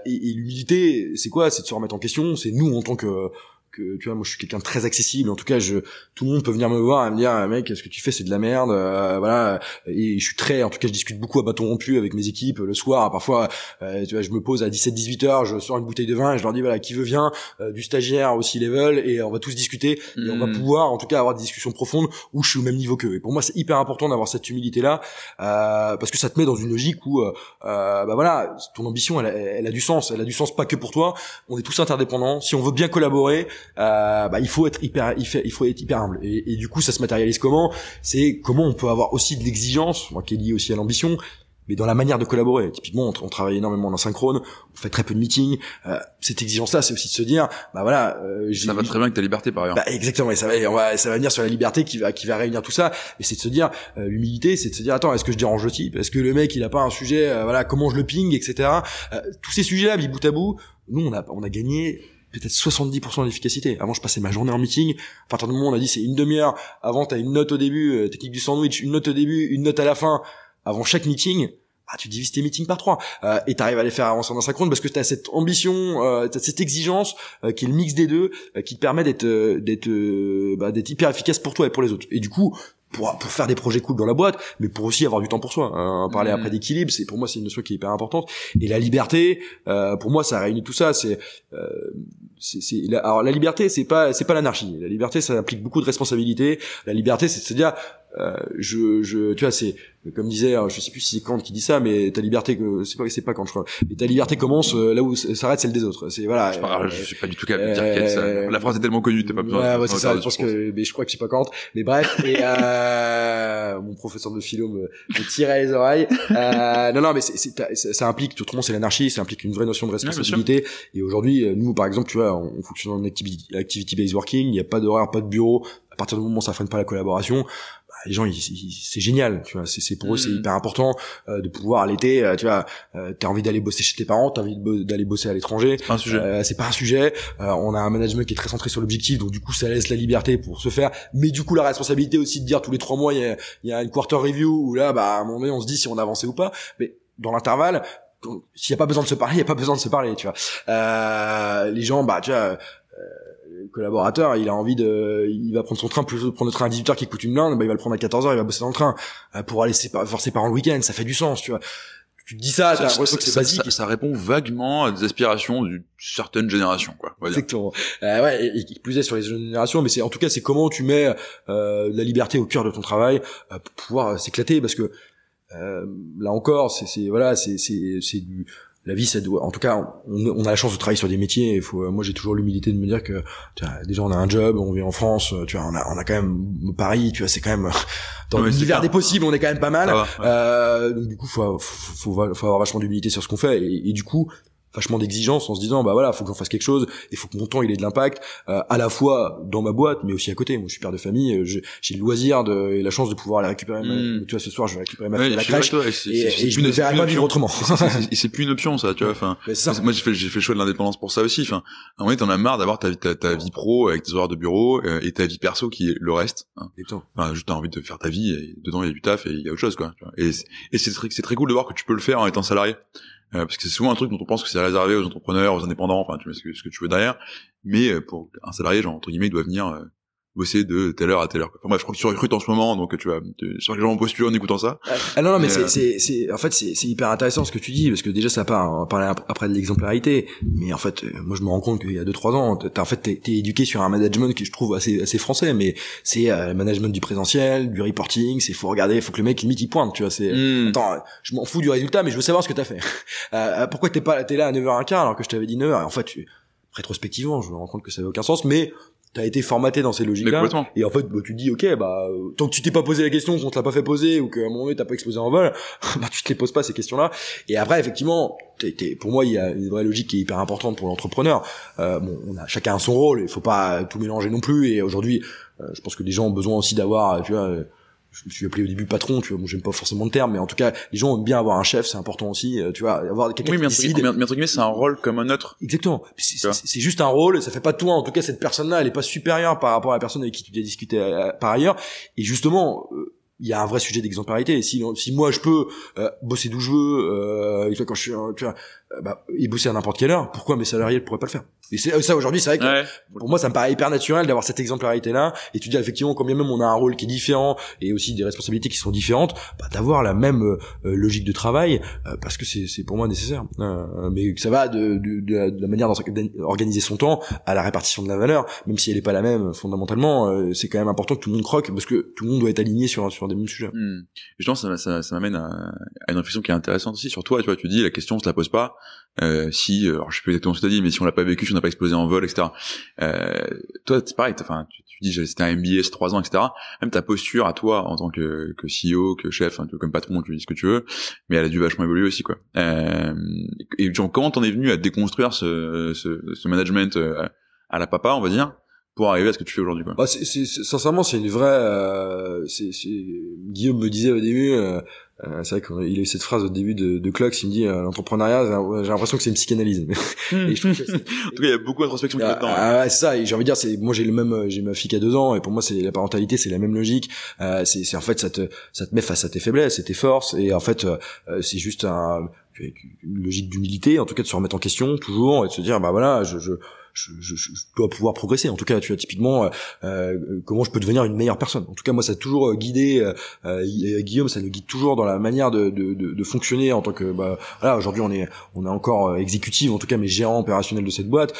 et, et l'humilité c'est quoi? C'est de se remettre en question. C'est nous en tant que que tu vois moi je suis quelqu'un de très accessible. En tout cas je tout le monde peut venir me voir et me dire mec ce que tu fais c'est de la merde euh, voilà. Et je suis très en tout cas je discute beaucoup à bâton rompu avec mes équipes le soir. Parfois euh, tu vois je me pose à 17 18 heures je sors une bouteille de vin et je leur dis voilà qui veut vient euh, du stagiaire aussi level et on va tous discuter et on va hmm. pouvoir en tout cas avoir des discussions profondes où je suis au même niveau qu'eux. Et pour moi c'est hyper important d'avoir cette humilité là parce que ça te met dans une logique où bah voilà ton ambition elle, elle a du sens. Elle a du sens pas que pour toi. On est tous interdépendants. Si on veut bien collaborer euh, bah, il faut être hyper, il, faut être hyper humble. Et, et, du coup, ça se matérialise comment? C'est comment on peut avoir aussi de l'exigence, moi qui est lié aussi à l'ambition, mais dans la manière de collaborer. Typiquement, on, on, travaille énormément en synchrone, on fait très peu de meetings. Euh, cette exigence-là, c'est aussi de se dire, bah voilà. Euh, ça va très bien avec ta liberté par ailleurs. Bah, exactement. Et ça va, on va, ça va venir sur la liberté qui va, qui va réunir tout ça. Et c'est de se dire, euh, l'humilité, c'est de se dire, attends, est-ce que je dérange le type? Est-ce que le mec, il a pas un sujet, euh, voilà, comment je le ping, etc. Euh, tous ces sujets-là, mis bout à bout, nous, on a, on a gagné peut-être 70% d'efficacité. Avant, je passais ma journée en meeting. À partir du moment où on a dit c'est une demi-heure. Avant, t'as une note au début, euh, technique du sandwich, une note au début, une note à la fin. Avant chaque meeting, bah, tu divises tes meetings par trois euh, et t'arrives à les faire avancer en synchrone parce que t'as cette ambition, euh, t'as cette exigence euh, qui est le mix des deux, euh, qui te permet d'être d'être bah, d'être hyper efficace pour toi et pour les autres. Et du coup, pour, pour faire des projets cool dans la boîte, mais pour aussi avoir du temps pour soi. Hein. Parler mmh. après d'équilibre, c'est pour moi c'est une notion qui est hyper importante. Et la liberté, euh, pour moi, ça réunit tout ça. C'est, euh, c'est, la, alors la liberté, c'est pas, c'est pas l'anarchie. La liberté, ça implique beaucoup de responsabilités. La liberté, c'est de se dire, euh, je, je, tu vois, c'est comme disait, je sais plus si c'est Kant qui dit ça, mais ta liberté, c'est pas, c'est pas Kant, je crois. Mais ta liberté commence euh, là où s'arrête celle des autres. C'est voilà. Je, euh, je suis pas du tout capable de dire quelle ça. Euh, la phrase est tellement connue, t'as pas besoin. Ouais, ouais c'est ça. Je pense que, mais je crois que c'est pas Kant. Mais bref, et euh, mon professeur de philo me, me tirait les oreilles. Euh, non, non, mais c'est, ça implique, tout le monde, c'est l'anarchie, ça implique une vraie notion de responsabilité. et aujourd'hui, nous, par exemple, tu vois, on, fonctionne en activity, activity based working. Il n'y a pas d'horaire, pas de bureau. À partir du moment où ça freine pas la collaboration, les gens c'est génial tu vois c'est pour eux c'est mm. hyper important euh, de pouvoir l'été euh, tu vois euh, t'as envie d'aller bosser chez tes parents t'as envie d'aller bosser à l'étranger. C'est pas un sujet. Euh, c'est pas un sujet. On a un management qui est très centré sur l'objectif donc du coup ça laisse la liberté pour se faire. Mais du coup la responsabilité aussi de dire tous les trois mois il y a, y a, une quarter review où là bah à un moment donné on se dit si on a avancé ou pas. Mais dans l'intervalle s'il y a pas besoin de se parler il y a pas besoin de se parler tu vois. Les gens bah tu vois collaborateur, il a envie de, il va prendre son train plutôt de prendre le train à 18h qui coûte une blinde, bah, il va le prendre à 14h, il va bosser dans le train euh, pour aller voir ses parents le week-end, ça fait du sens, tu vois. tu dis ça, t'as l'impression que c'est basique. Ça, ça, répond vaguement à des aspirations d'une certaine génération, quoi. Exactement. Euh, ouais, et, qui plus est sur les jeunes générations, mais c'est en tout cas c'est comment tu mets euh, la liberté au cœur de ton travail euh, pour pouvoir euh, s'éclater, parce que euh, là encore, c'est voilà, c'est c'est c'est du la vie, ça doit. En tout cas, on, on, a la chance de travailler sur des métiers. Il faut. Moi, j'ai toujours l'humilité de me dire que tu vois, déjà on a un job, on vit en France. Tu vois, on a, on a quand même Paris. Tu vois, c'est quand même dans l'univers des possibles, on est quand même pas mal. euh, donc du coup, faut, faut, faut, faut avoir vachement d'humilité sur ce qu'on fait. Et, et, du coup, vachement d'exigence en se disant bah voilà faut que j'en fasse quelque chose il faut que mon temps il ait de l'impact euh, à la fois dans ma boîte mais aussi à côté. Moi je suis père de famille euh, j'ai le loisir de, et la chance de pouvoir aller récupérer mmh. tu vois ce soir je vais récupérer ma à la crèche et, et, je ne verrai pas vivre autrement. C'est plus une option ça tu vois enfin moi j'ai fait j'ai fait le choix de l'indépendance pour ça aussi enfin un moment t'en as marre d'avoir ta, ta, ta vie pro avec tes horaires de bureau euh, et ta vie perso qui est le reste hein. enfin juste t'as envie de faire ta vie et dedans il y a du taf et il y a autre chose quoi et et c'est très c'est très cool de voir que tu peux le faire en étant salarié euh, parce que c'est souvent un truc dont on pense que c'est réservé aux entrepreneurs, aux indépendants, enfin tu mets ce que, ce que tu veux derrière, mais euh, pour un salarié, genre entre guillemets, il doit venir euh, bosser de telle heure à telle heure. Enfin, bref, je crois que tu recrutes en ce moment, donc tu vois, je crois que les gens en postulent en écoutant ça. Ah non, non, mais, c'est, c'est, c'est, en fait, c'est, c'est hyper intéressant ce que tu dis, parce que déjà, ça part, on va parler après de l'exemplarité, mais en fait, moi, je me rends compte qu'il y a deux, trois ans, t'as, en fait, t'es, t'es éduqué sur un management qui je trouve assez, assez français, mais c'est euh, management du présentiel, du reporting, c'est faut regarder, faut que le mec limite il pointe, tu vois, c'est, hmm. attends, je m'en fous du résultat, mais je veux savoir ce que t'as fait. Euh, pourquoi t'es pas, t'es là à 9h15 alors que je t'avais dit 9h, en fait, tu, rétrospectivement, je me rends compte que ça avait aucun sens, mais t'as été formaté dans ces logiques-là. Et en fait, bah, tu te dis, ok, bah, tant que tu t'es pas posé la question, qu'on te l'a pas fait poser, ou qu'à un moment donné t'as pas explosé en vol, bah, tu te les poses pas ces questions-là. Et après, effectivement, pour moi, il y a une vraie logique qui est hyper importante pour l'entrepreneur. Euh, bon, on a chacun son rôle, il faut pas tout mélanger non plus. Et aujourd'hui, euh, je pense que les gens ont besoin aussi d'avoir, tu vois, je me suis appelé au début patron, tu vois, bon, j'aime pas forcément le terme, mais en tout cas, les gens aiment bien avoir un chef, c'est important aussi, euh, tu vois, avoir quelqu'un oui, qui décide. Oui, mais entre guillemets, c'est un rôle comme un autre. Exactement. C'est juste un rôle, ça fait pas toi, en tout cas, cette personne-là, elle est pas supérieure par rapport à la personne avec qui tu as discuté euh, par ailleurs. Et justement, euh, il y a un vrai sujet d'exemplarité. Si, si moi je peux bosser d'où je veux, euh, quand je suis, tu vois, bah, et bosser à n'importe quelle heure, pourquoi mes salariés ne pourraient pas le faire? Et c'est ça aujourd'hui, c'est vrai que pour moi ça me paraît hyper naturel d'avoir cette exemplarité là et tu dis effectivement combien même on a un rôle qui est différent et aussi des responsabilités qui sont différentes, bah, d'avoir la même euh, logique de travail euh, parce que c'est pour moi nécessaire. Euh, mais ça va de, de, de, la manière d'organiser son temps à la répartition de la valeur, même si elle est pas la même fondamentalement, c'est quand même important que tout le monde croque parce que tout le monde doit être aligné sur sur des mêmes sujets. Je pense ça, ça, ça m'amène à, à, une réflexion qui est intéressante aussi sur toi. Tu vois, tu dis la question on se la pose pas euh, si alors je sais plus exactement ce que tu as dit mais si on l'a pas vécu si on n'a pas explosé en vol etc euh, toi c'est pareil enfin tu, tu dis c'était un c'est trois ans etc même ta posture à toi en tant que, que CEO que chef comme patron tu dis ce que tu veux mais elle a dû vachement évoluer aussi quoi. Euh, et genre comment t'en es venu à déconstruire ce, ce, ce management euh, à la papa on va dire? Pour arriver à ce que tu fais aujourd'hui quoi. Bah, c'est, c'est, sincèrement c'est une vraie euh, c'est, Guillaume me disait au début euh, euh, c'est vrai qu'il a eu cette phrase au début de, de Clocks, il me dit euh, l'entrepreneuriat, j'ai l'impression que c'est une psychanalyse. et je trouve que en tout cas, il y a beaucoup d'introspection qui est dedans. Ah, c'est ça. Et j'ai envie de dire, c'est moi j'ai le même, j'ai ma fille qui a deux ans, et pour moi c'est la parentalité, c'est la même logique. Euh, c'est, c'est en fait ça te, ça te met face à tes faiblesses et tes forces, et en fait euh, c'est juste un, une logique d'humilité, en tout cas de se remettre en question toujours et de se dire bah voilà, je, je je, je, je, dois pouvoir progresser. En tout cas, tu vois typiquement euh, euh, comment je peux devenir une meilleure personne. En tout cas, moi, ça a toujours euh, guidé euh, Guillaume, ça nous guide toujours dans la manière de, de, de, de fonctionner en tant que bah voilà. Aujourd'hui, on est on est encore exécutif, en tout cas, mais gérant opérationnel de cette boîte.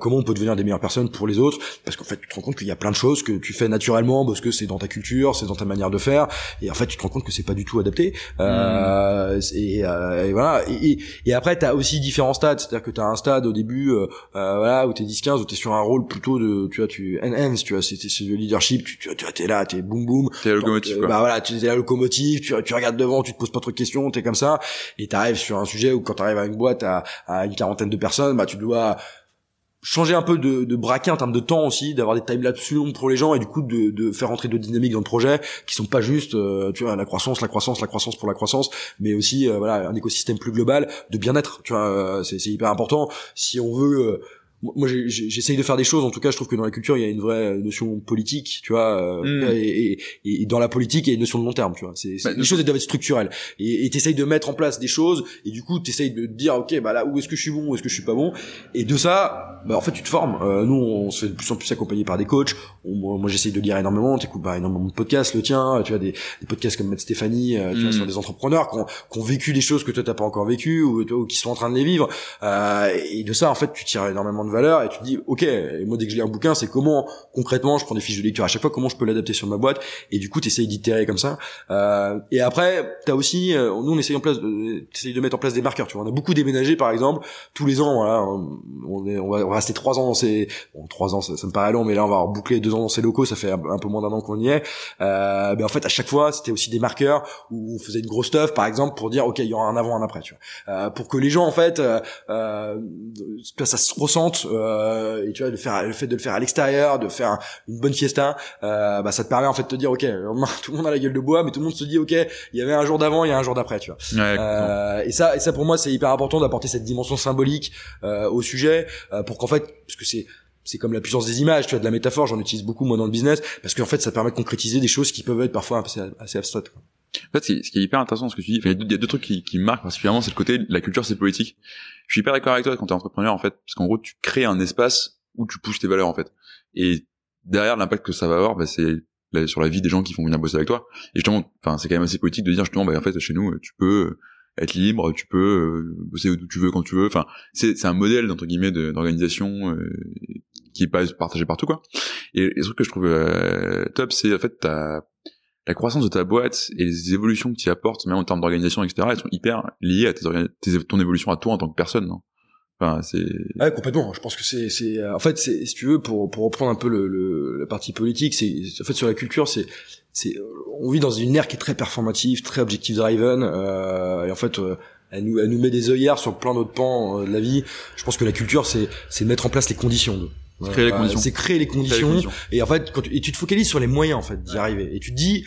comment on peut devenir des meilleures personnes pour les autres? Parce qu'en fait, tu te rends compte qu'il y a plein de choses que tu fais naturellement parce que c'est dans ta culture, c'est dans ta manière de faire, et en fait, tu te rends compte que c'est pas du tout adapté. Mmh. Et, et, voilà. Et, et après, tu as aussi différents stades. C'est-à-dire que tu as un stade au début, voilà où t'es 10-15, où t'es sur un rôle plutôt de, tu vois, tu enhance, tu vois, c'est le leadership, tu tu vois, t'es là, t'es boum boum. T'es la locomotive. Euh, bah voilà, tu es la locomotive, tu, tu regardes devant, tu te poses pas trop de questions, t'es comme ça, et t'arrives sur un sujet où quand t'arrives à une boîte à, à une quarantaine de personnes, bah tu dois changer un peu de, de braquet en termes de temps aussi, d'avoir des timelapses plus longues pour les gens et du coup de, de faire entrer d'autres dynamiques dans le projet qui sont pas juste, euh, tu vois, la croissance, la croissance, la croissance pour la croissance, mais aussi euh, voilà un écosystème plus global de bien-être. Tu vois, c'est hyper important. Si on veut moi j'essaye de faire des choses. En tout cas je trouve que dans la culture il y a une vraie notion politique tu vois euh, mm. et, et, et, dans la politique il y a une notion de long terme tu vois. C'est bah, les choses elles doivent être structurelles. Et t'essayes de mettre en place des choses et du coup t'essayes de dire ok bah là où est-ce que je suis bon où est-ce que je suis pas bon? Et de ça bah en fait tu te formes. Euh, nous on se fait de plus en plus accompagner par des coachs. Moi, j'essaye de lire énormément. T'écoutes bah, énormément de podcasts le tien tu vois des, des podcasts comme Matt Stéphanie euh, tu vois, mm. sur des entrepreneurs qui ont, qui ont, vécu des choses que toi t'as pas encore vécu ou, ou, qui sont en train de les vivre. Euh, et de ça en fait tu tires énormément valeur et tu dis ok moi dès que je lis un bouquin c'est comment concrètement je prends des fiches de lecture. À chaque fois comment je peux l'adapter sur ma boîte et du coup t'essayes d'itérer comme ça. Euh, et après t'as aussi euh, nous on essaye en place de, de mettre en place des marqueurs tu vois. On a beaucoup déménagé par exemple. Tous les ans voilà on, est, on, va, rester trois ans dans ces bon trois ans ça, me paraît long mais là on va boucler deux ans dans ces locaux ça fait un, peu moins d'un an qu'on y est. Euh, mais en fait à chaque fois c'était aussi des marqueurs où on faisait une grosse stuff par exemple pour dire ok il y aura un avant un après tu vois. Euh, pour que les gens en fait euh, euh ça se ressente euh, et tu vois de faire le fait de le faire à l'extérieur de faire une bonne fiesta euh, bah ça te permet en fait de te dire ok tout le monde a la gueule de bois mais tout le monde se dit ok il y avait un jour d'avant il y a un jour d'après tu vois euh, et ça et ça pour moi c'est hyper important d'apporter cette dimension symbolique euh, au sujet euh, pour qu'en fait parce que c'est c'est comme la puissance des images, tu vois, de la métaphore, j'en utilise beaucoup moi dans le business, parce qu'en fait, ça permet de concrétiser des choses qui peuvent être parfois assez, assez abstraites. Quoi. En fait, ce qui est hyper intéressant, ce que tu dis, il y, a deux, trucs qui, qui marquent particulièrement, c'est le côté la culture, c'est politique. Je suis hyper d'accord avec toi quand t'es entrepreneur, en fait, parce qu'en gros, tu crées un espace où tu pousses tes valeurs, en fait. Et derrière, l'impact que ça va avoir, bah, c'est sur la vie des gens qui vont venir bosser avec toi. Et justement, enfin, c'est quand même assez politique de dire justement, bah, en fait, chez nous, tu peux être libre, tu peux euh, bosser où tu veux quand tu veux. Enfin, c'est un modèle entre guillemets d'organisation euh, qui est pas partagé partout quoi. Et, et ce que je trouve euh, top, c'est en fait ta la croissance de ta boîte et les évolutions que tu apportes, même en termes d'organisation, etc., elles sont hyper liées à ton évolution à toi en tant que personne, non Enfin, c'est. Ouais, complètement. Je pense que c'est, c'est, en fait, si tu veux, pour pour reprendre un peu le, le la partie politique, c'est, en fait, sur la culture, c'est, c'est, on vit dans une ère qui est très performative, très objective driven, euh, et en fait. Euh, elle nous, elle nous met des œillères sur plein d'autres pans euh, de la vie. Je pense que la culture, c'est, c'est mettre en place les conditions. C'est créer les conditions. C'est créer les conditions. Et en fait, quand tu, et tu te focalises sur les moyens en fait d'y arriver. Et tu te dis,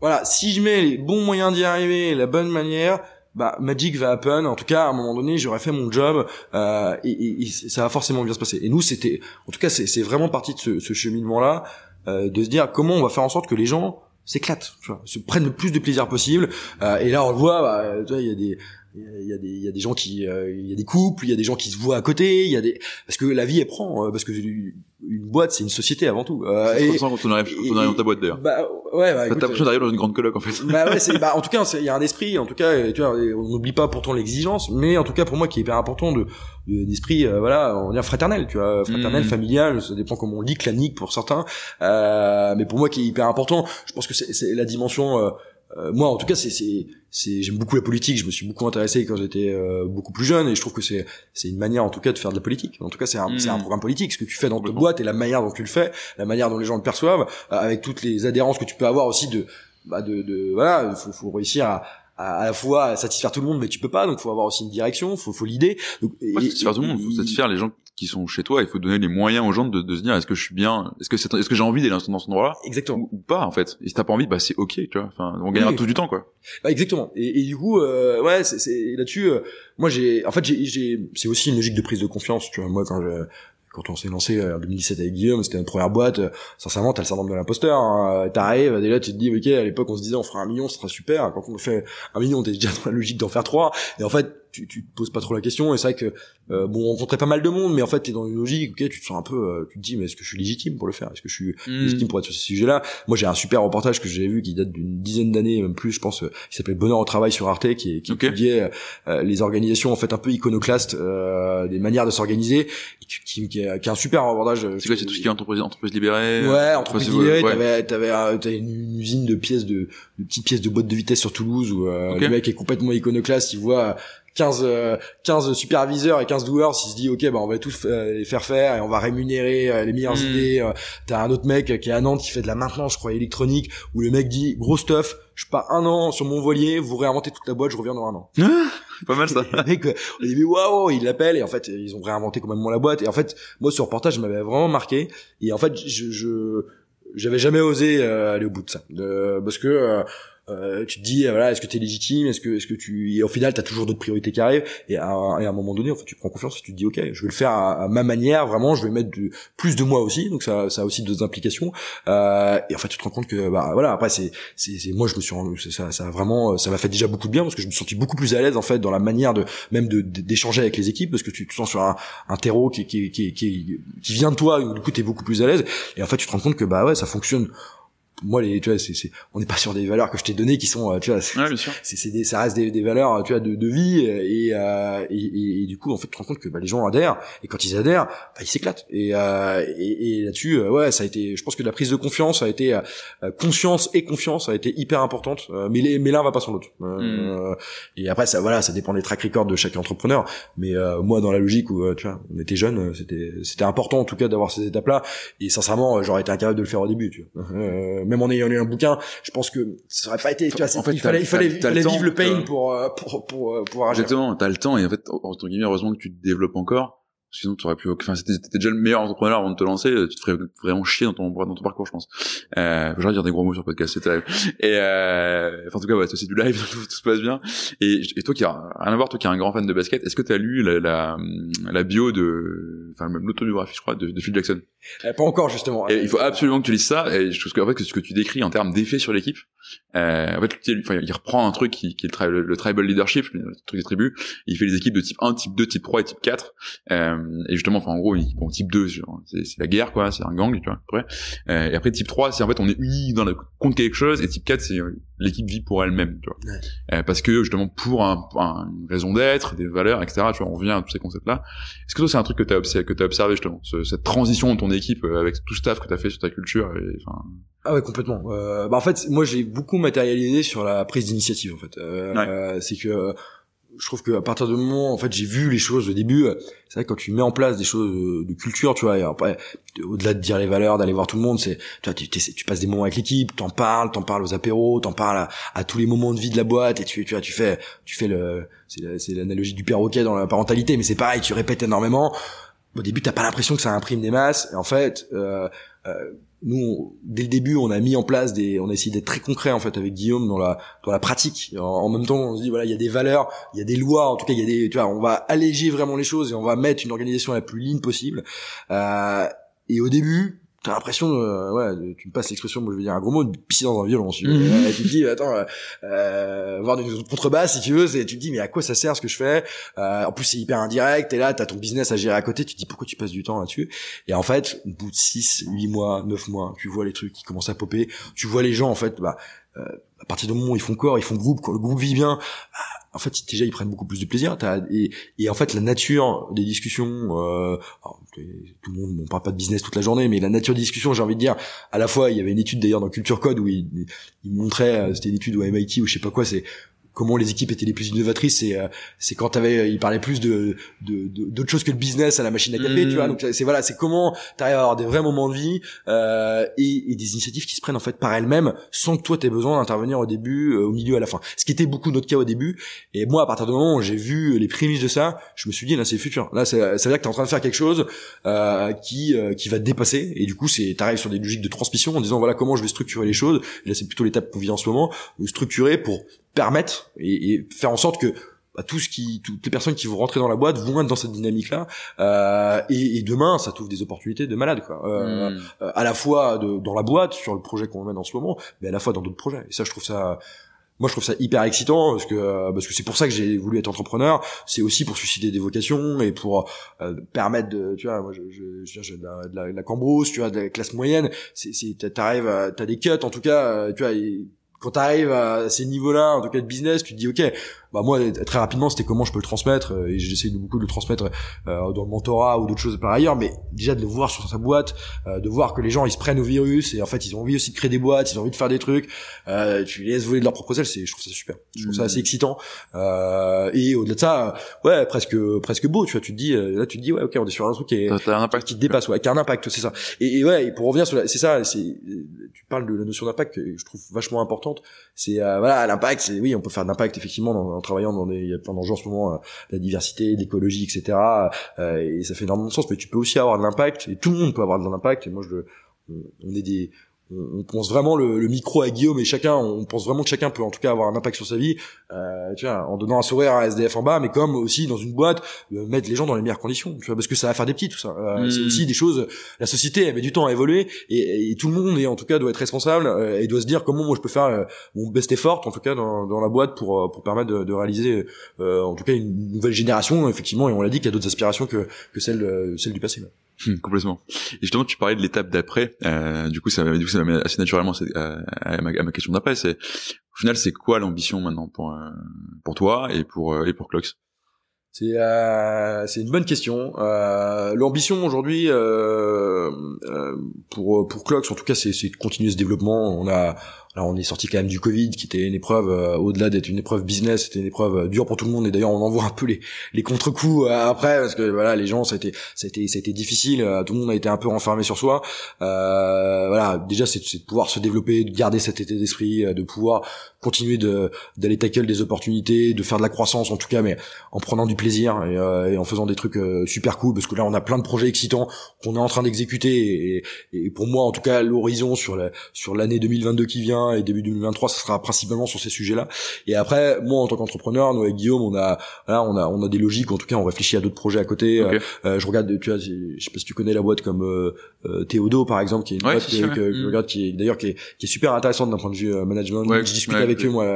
voilà, si je mets les bons moyens d'y arriver, la bonne manière, bah magic va happen. En tout cas, à un moment donné, j'aurais fait mon job euh, et, et, ça va forcément bien se passer. Et nous, c'était, en tout cas, c'est vraiment parti de ce, ce cheminement-là, euh, de se dire comment on va faire en sorte que les gens s'éclatent, se prennent le plus de plaisir possible. Euh, et là, on le voit, bah, il y a des il y a des il y a des gens qui euh, il y a des couples il y a des gens qui se voient à côté il y a des parce que la vie elle prend euh, parce que une boîte c'est une société avant tout. Euh, et, quand on arrive, on arrive dans ta boîte d'ailleurs. Bah ouais bah, t'as l'impression d'arriver dans une grande coloc en fait. bah ouais c'est bah en tout cas il y a un esprit en tout cas tu vois on n'oublie pas pourtant l'exigence mais en tout cas pour moi qui est hyper important de d'esprit euh, voilà on dire fraternel tu vois. Fraternel mmh. familial ça dépend comment on lit clanique pour certains. Euh, mais pour moi qui est hyper important je pense que c'est la dimension euh, moi en tout cas c'est c'est c'est j'aime beaucoup la politique. Je me suis beaucoup intéressé quand j'étais euh, beaucoup plus jeune et je trouve que c'est c'est une manière en tout cas de faire de la politique. En tout cas c'est un c'est un hmm. programme politique ce que tu fais dans ta boîte et la manière dont tu le fais la manière dont les gens le perçoivent euh, avec toutes les adhérences que tu peux avoir aussi de bah de, de voilà faut, faut réussir à à, la fois satisfaire tout le monde mais tu peux pas. Donc faut avoir aussi une direction faut faut l'idée. Et, satisfaire tout le monde faut satisfaire les gens qui sont chez toi il faut donner les moyens aux gens de, de se dire est-ce que je suis bien est-ce que c'est est-ce que j'ai envie d'aller dans cet endroit-là exactement ou, pas en fait et si t'as pas envie bah c'est ok tu vois enfin on gagnera tout du temps quoi bah, exactement et, et, du coup euh, ouais c'est là-dessus euh, moi j'ai en fait j'ai c'est aussi une logique de prise de confiance tu vois moi quand je quand on s'est lancé euh, en 2017 avec Guillaume, c'était une première boîte. Euh, sincèrement, t'as le syndrome de l'imposteur. Hein. T'arrives, déjà tu te dis, ok, à l'époque on se disait on fera un million, ce sera super. Quand on fait un million, t'es déjà dans la logique d'en faire trois. Et en fait, tu, tu te poses pas trop la question. Et c'est vrai que euh, bon on rencontrait pas mal de monde mais en fait t'es dans une logique ok tu te sens un peu euh, tu te dis mais est-ce que je suis légitime pour le faire? Est-ce que je suis hmm. légitime pour être sur ce sujet là moi j'ai un super reportage que j'ai vu qui date d'une dizaine d'années même plus je pense euh, qui s'appelait Bonheur au travail sur Arte qui, qui étudiait les organisations en fait un peu iconoclastes des manières de s'organiser qui, qui, est, qui, est un super reportage c'est quoi c'est tout ce qui est entreprise entreprise libérée? Ouais entreprise libérée t'avais t'avais une, usine de pièces de, de petites pièces de boîtes de vitesse sur Toulouse où le mec est complètement iconoclaste il voit 15 15 euh, superviseurs et 15 doueurs s'il se dit ok bah on va tous euh, les faire faire et on va rémunérer euh, les meilleures hmm. idées t'as un autre mec qui est à Nantes qui fait de la maintenance je crois électronique où le mec dit gros stuff je pars un an sur mon voilier vous réinventez toute la boîte je reviens dans un an. Ah, pas mal ça. Le mec on dit waouh il l'appelle et en fait ils ont réinventé complètement la boîte et en fait moi ce reportage m'avait vraiment marqué et en fait je, je j'avais jamais osé aller au bout de ça parce que euh, tu te dis voilà est-ce que tu es légitime? Est-ce que est-ce que tu et au final tu as toujours d'autres priorités qui arrivent. Et à, et un moment donné en fait tu prends confiance et tu te dis ok je vais le faire à, ma manière vraiment je vais mettre plus de moi aussi. Donc ça ça a aussi d'autres implications. Euh, et en fait tu te rends compte que bah voilà après c'est c'est moi je me suis rendu ça ça a vraiment ça m'a fait déjà beaucoup de bien parce que je me suis senti beaucoup plus à l'aise en fait dans la manière de même de d'échanger avec les équipes parce que tu te sens sur un, un terreau qui qui, qui qui vient de toi du coup tu es beaucoup plus à l'aise. Et en fait tu te rends compte que bah ouais ça fonctionne moi les tu vois c'est on n'est pas sur des valeurs que je t'ai données qui sont euh, tu vois c'est c'est des ça reste des, des, valeurs tu vois de, de vie et, euh, et, et, du coup en fait tu te rends compte que bah, les gens adhèrent et quand ils adhèrent bah, ils s'éclatent. Et, euh, et, et là-dessus euh, ouais ça a été je pense que la prise de confiance a été euh, conscience et confiance a été hyper importante mais les, mais l'un va pas sans l'autre. Mm. et après ça voilà ça dépend des track records de chaque entrepreneur mais moi dans la logique où tu vois on était jeunes c'était c'était important en tout cas d'avoir ces étapes là et sincèrement j'aurais été incapable de le faire au début tu vois même en ayant lu un bouquin, je pense que ça aurait pas été, tu vois, en fait, il fallait, il fallait, il fallait vivre le pain pour, euh, pour, pour, euh, pour, agir. Exactement, t'as le temps et en fait, entre guillemets, heureusement que tu te développes encore sinon tu aurais pu enfin c'était déjà le meilleur entrepreneur avant de te lancer tu te ferais vraiment chier dans ton dans ton parcours je pense. Euh j'aurais dire des gros mots sur le podcast c'est et euh, enfin, en tout cas ouais c'est du live tout, se passe bien. Et, et toi qui a rien à voir toi qui es un grand fan de basket est-ce que tu as lu la, la, la bio de enfin même l'autobiographie je crois de, de Phil Jackson? Euh, pas encore justement. Et il faut absolument que tu lises ça. Et je trouve qu'en fait que ce que tu décris en termes d'effet sur l'équipe euh, en fait enfin, il reprend un truc qui, qui est le, le, tribal leadership le truc des tribus. Il fait les équipes de type 1 type 2 type 3 et type 4 euh, et justement enfin en gros bon type 2 c'est la guerre quoi c'est un gang tu vois après euh, et après type 3 c'est en fait on est unis dans le contre quelque chose et type 4 c'est euh, l'équipe vit pour elle-même tu vois. Euh, parce que justement pour un, une raison d'être des valeurs etc tu vois on revient à tous ces concepts là est-ce que toi c'est un truc que t'as observé que t'as observé justement cette transition de ton équipe avec tout staff que t'as fait sur ta culture et enfin ah ouais complètement. Euh, bah en fait moi j'ai beaucoup matérialisé sur la prise d'initiative en fait. Euh, c'est que je trouve qu'à partir du moment en fait j'ai vu les choses au début c'est vrai que quand tu mets en place des choses de culture tu vois et après au-delà de dire les valeurs d'aller voir tout le monde c'est tu vois tu, tu passes des moments avec l'équipe t'en parles t'en parles aux apéros t'en parles à, tous les moments de vie de la boîte et tu tu vois tu fais tu fais le c'est l'analogie du perroquet dans la parentalité mais c'est pareil tu répètes énormément. Au début t'as pas l'impression que ça imprime des masses et en fait euh, euh, nous, dès le début, on a mis en place des, on a essayé d'être très concret en fait avec Guillaume dans la dans la pratique. En, même temps, on se dit voilà, il y a des valeurs, il y a des lois, en tout cas, il y a des, tu vois, on va alléger vraiment les choses et on va mettre une organisation la plus ligne possible. Euh, et au début, t'as l'impression euh, ouais tu me passes l'expression moi je veux dire un gros mot de pisser dans un violon tu, mmh. tu te dis attends euh, euh, voir des contrebasses si tu veux c'est tu te dis mais à quoi ça sert ce que je fais? Euh, en plus c'est hyper indirect et là t'as ton business à gérer à côté tu te dis pourquoi tu passes du temps là-dessus? Et en fait au bout de 6 8 mois 9 mois tu vois les trucs qui commencent à popper tu vois les gens en fait bah euh, à partir du moment où ils font corps ils font groupe quand le groupe vit bien bah, en fait déjà ils prennent beaucoup plus de plaisir. Et, en fait la nature des discussions euh, tout le monde on parle pas de business toute la journée mais la nature des discussions j'ai envie de dire à la fois il y avait une étude d'ailleurs dans Culture Code où il, il montrait euh, c'était une étude au MIT ou je sais pas quoi c'est comment les équipes étaient les plus innovatrices c'est euh, c'est quand t'avais il parlait plus de d'autres choses que le business à la machine à café tu vois. Donc c'est voilà c'est comment t'arrives à avoir des vrais moments de vie euh, et, et, des initiatives qui se prennent en fait par elles-mêmes sans que toi t'aies besoin d'intervenir au début euh, au milieu à la fin. Ce qui était beaucoup notre cas au début. Et moi à partir du moment où j'ai vu les prémices de ça je me suis dit là c'est le futur. Là ça veut dire que t'es en train de faire quelque chose euh, qui euh, qui va te dépasser. Et du coup c'est t'arrives sur des logiques de transmission en disant voilà comment je vais structurer les choses. Et là c'est plutôt l'étape qu'on vit en ce moment structurer pour permettre et, et faire en sorte que bah, tout ce qui toutes les personnes qui vont rentrer dans la boîte vont être dans cette dynamique là euh, et, et, demain ça t'ouvre des opportunités de malade quoi. Euh, hmm. euh, à la fois de, dans la boîte sur le projet qu'on mène en ce moment mais à la fois dans d'autres projets. Et ça je trouve ça moi je trouve ça hyper excitant parce que euh, parce que c'est pour ça que j'ai voulu être entrepreneur. C'est aussi pour susciter des vocations et pour euh, permettre de tu vois moi je je, je, de, la, de, la, de la cambrousse tu vois de la classe moyenne. C'est t'arrives t'as des cuts en tout cas tu vois quand t'arrives à ces niveaux-là, en tout cas de business, tu te dis ok, bah moi très rapidement c'était comment je peux le transmettre euh, et j'essaie de beaucoup de le transmettre euh, dans le mentorat ou d'autres choses par ailleurs, mais déjà de le voir sur sa boîte, euh, de voir que les gens ils se prennent au virus et en fait ils ont envie aussi de créer des boîtes, ils ont envie de faire des trucs, tu les laisses voler de leur propre sel, c'est je trouve ça super, je trouve ça assez mmh. excitant et au-delà de ça, ouais presque presque beau, tu vois, tu te dis là tu te dis ouais ok on est sur un truc qui, est, un impact. qui te dépasse, ouais, qui a un impact, c'est ça. Et, et ouais, et pour revenir sur c'est ça, c'est tu parles de la notion d'impact que je trouve vachement important c'est euh, voilà l'impact c'est oui on peut faire de l'impact effectivement en travaillant dans des il y a plein d'enjeux en ce moment euh, la diversité l'écologie etc euh, et ça fait énormément de sens mais tu peux aussi avoir de l'impact et tout le monde peut avoir de l'impact et moi je on est des on, pense vraiment le, le, micro à Guillaume et chacun, on pense vraiment que chacun peut en tout cas avoir un impact sur sa vie, euh, tu vois, en donnant un sourire à SDF en bas, mais comme aussi dans une boîte, euh, mettre les gens dans les meilleures conditions, tu vois, parce que ça va faire des petits tout ça. Euh, c'est hmm. aussi des choses. La société, elle met du temps à évoluer et, et tout le monde, et en tout cas, doit être responsable euh, et doit se dire comment moi je peux faire mon best effort, en tout cas dans, dans la boîte pour pour permettre de, de réaliser, en tout cas, une nouvelle génération effectivement. Et on l'a dit qu'il y a d'autres aspirations que que celles du passé. Hmm, complètement. Et justement, tu parlais de l'étape d'après. Euh, du coup, ça, du coup, ça assez naturellement à, ma, à ma question d'après. C'est au final, c'est quoi l'ambition maintenant pour euh, pour toi et pour euh, et pour Clocks C'est euh, c'est une bonne question. Euh, l'ambition aujourd'hui euh, pour pour Clocks, en tout cas, c'est de continuer ce développement. On a alors on est sorti quand même du Covid, qui était une épreuve euh, au-delà d'être une épreuve business, c'était une épreuve euh, dure pour tout le monde. Et d'ailleurs, on en voit un peu les, les contre-coups euh, après, parce que voilà, les gens, ça a été, ça a été, ça a été difficile. tout le monde a été un peu renfermé sur soi. voilà, déjà, c'est de pouvoir se développer, de garder cet état d'esprit, de pouvoir continuer d'aller tackle des opportunités, de faire de la croissance en tout cas, mais en prenant du plaisir et, en faisant des trucs super cool. Parce que là, on a plein de projets excitants qu'on est en train d'exécuter. Et, et, pour moi, en tout cas, l'horizon sur la, sur l'année 2022 qui vient et début 2023, ça sera principalement sur ces sujets-là. Et après, moi en tant qu'entrepreneur, nous avec Guillaume, on a là, on a on a des logiques. En tout cas, on réfléchit à d'autres projets à côté. Euh, euh, je regarde, tu vois, je sais pas si tu connais la boîte comme euh, euh Théodo par exemple, qui est une boîte qui, mm. qui est d'ailleurs qui est, qui est super intéressante d'un point de vue management. je discute avec eux moi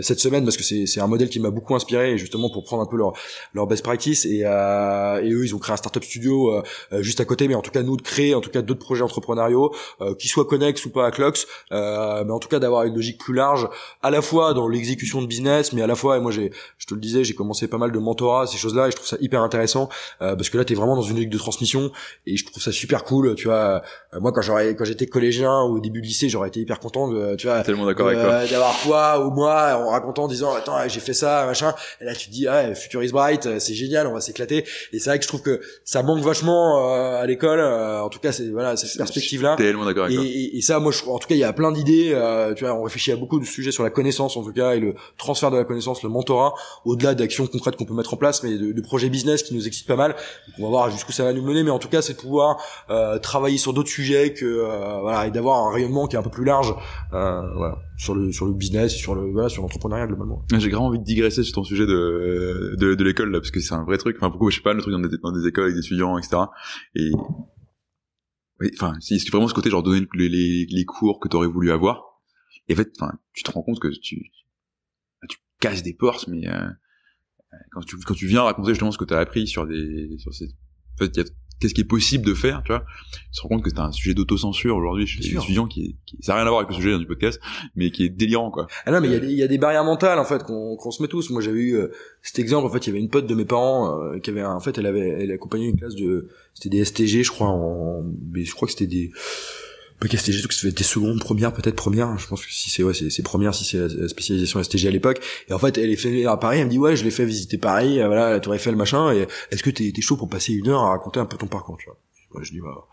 cette semaine parce que c'est c'est un modèle qui m'a beaucoup inspiré justement pour prendre un peu leur leur best practice et et eux ils ont créé un startup studio juste à côté, mais en tout cas nous de créer en tout cas d'autres projets entrepreneuriaux qui soient connexes ou pas à Clocks, mais en tout cas d'avoir une logique plus large, à la fois dans l'exécution de business, mais à la fois, et moi j'ai, je te le disais, j'ai commencé pas mal de mentorat, ces choses-là, et je trouve ça hyper intéressant euh, parce que là t'es vraiment dans une logique de transmission et je trouve ça super cool. Tu vois, euh, moi quand j'aurais, quand j'étais collégien ou au début du lycée, j'aurais été hyper content de, tu vois, tellement d'accord avec toi, d'avoir toi ou moi en racontant, en disant attends j'ai fait ça, machin. Et là tu te dis ah future is bright, c'est génial, on va s'éclater. Et c'est vrai que je trouve que ça manque vachement euh, à l'école. en tout cas, c'est voilà cette perspective là. Tellement d'accord et, ça, moi, je, en tout cas, il y a plein d'idées. Tu vois, on réfléchit à beaucoup de sujets sur la connaissance en tout cas et le transfert de la connaissance, le mentorat, au-delà d'actions concrètes qu'on peut mettre en place, mais de, projets business qui nous excitent pas mal. on va voir jusqu'où ça va nous mener, mais en tout cas, c'est de pouvoir euh, travailler sur d'autres sujets que euh, voilà et d'avoir un rayonnement qui est un peu plus large, euh, voilà, sur le sur le business, sur le voilà, sur l'entrepreneuriat globalement. J'ai grand envie de digresser sur ton sujet de de, de l'école là, parce que c'est un vrai truc. Enfin, pourquoi je sais pas le truc dans des, dans des écoles avec des étudiants, etc. Et enfin, c'est vraiment ce côté genre donner les, les, les cours que tu aurais voulu avoir et en fait, enfin, tu te rends compte que tu, tu casses des portes, mais euh, quand tu quand tu viens raconter justement ce que tu as appris sur des sur ces, en fait, qu'est-ce qui est possible de faire, tu vois, tu te rends compte que t'as un sujet d'autocensure aujourd'hui chez les étudiants qui, qui, ça n'a rien à voir avec le sujet du podcast, mais qui est délirant, quoi. Ah non, mais il y, a des, y a des barrières mentales en fait qu'on qu'on se met tous. Moi, j'avais eu euh, cet exemple. En fait, il y avait une pote de mes parents euh, qui avait, en fait, elle avait, elle accompagnait une classe de, c'était des STG, je crois, en, mais je crois que c'était des STG, que c'était seconde, première, peut-être première. Je pense que si c'est ouais, c'est première, si c'est la spécialisation STG à l'époque. Et en fait, elle est fait à Paris. Elle me dit ouais, je l'ai fait visiter Paris, euh, voilà, la Tour Eiffel, machin. Et est-ce que t'es es chaud pour passer une heure à raconter un peu ton parcours, tu vois? Moi, je dis bah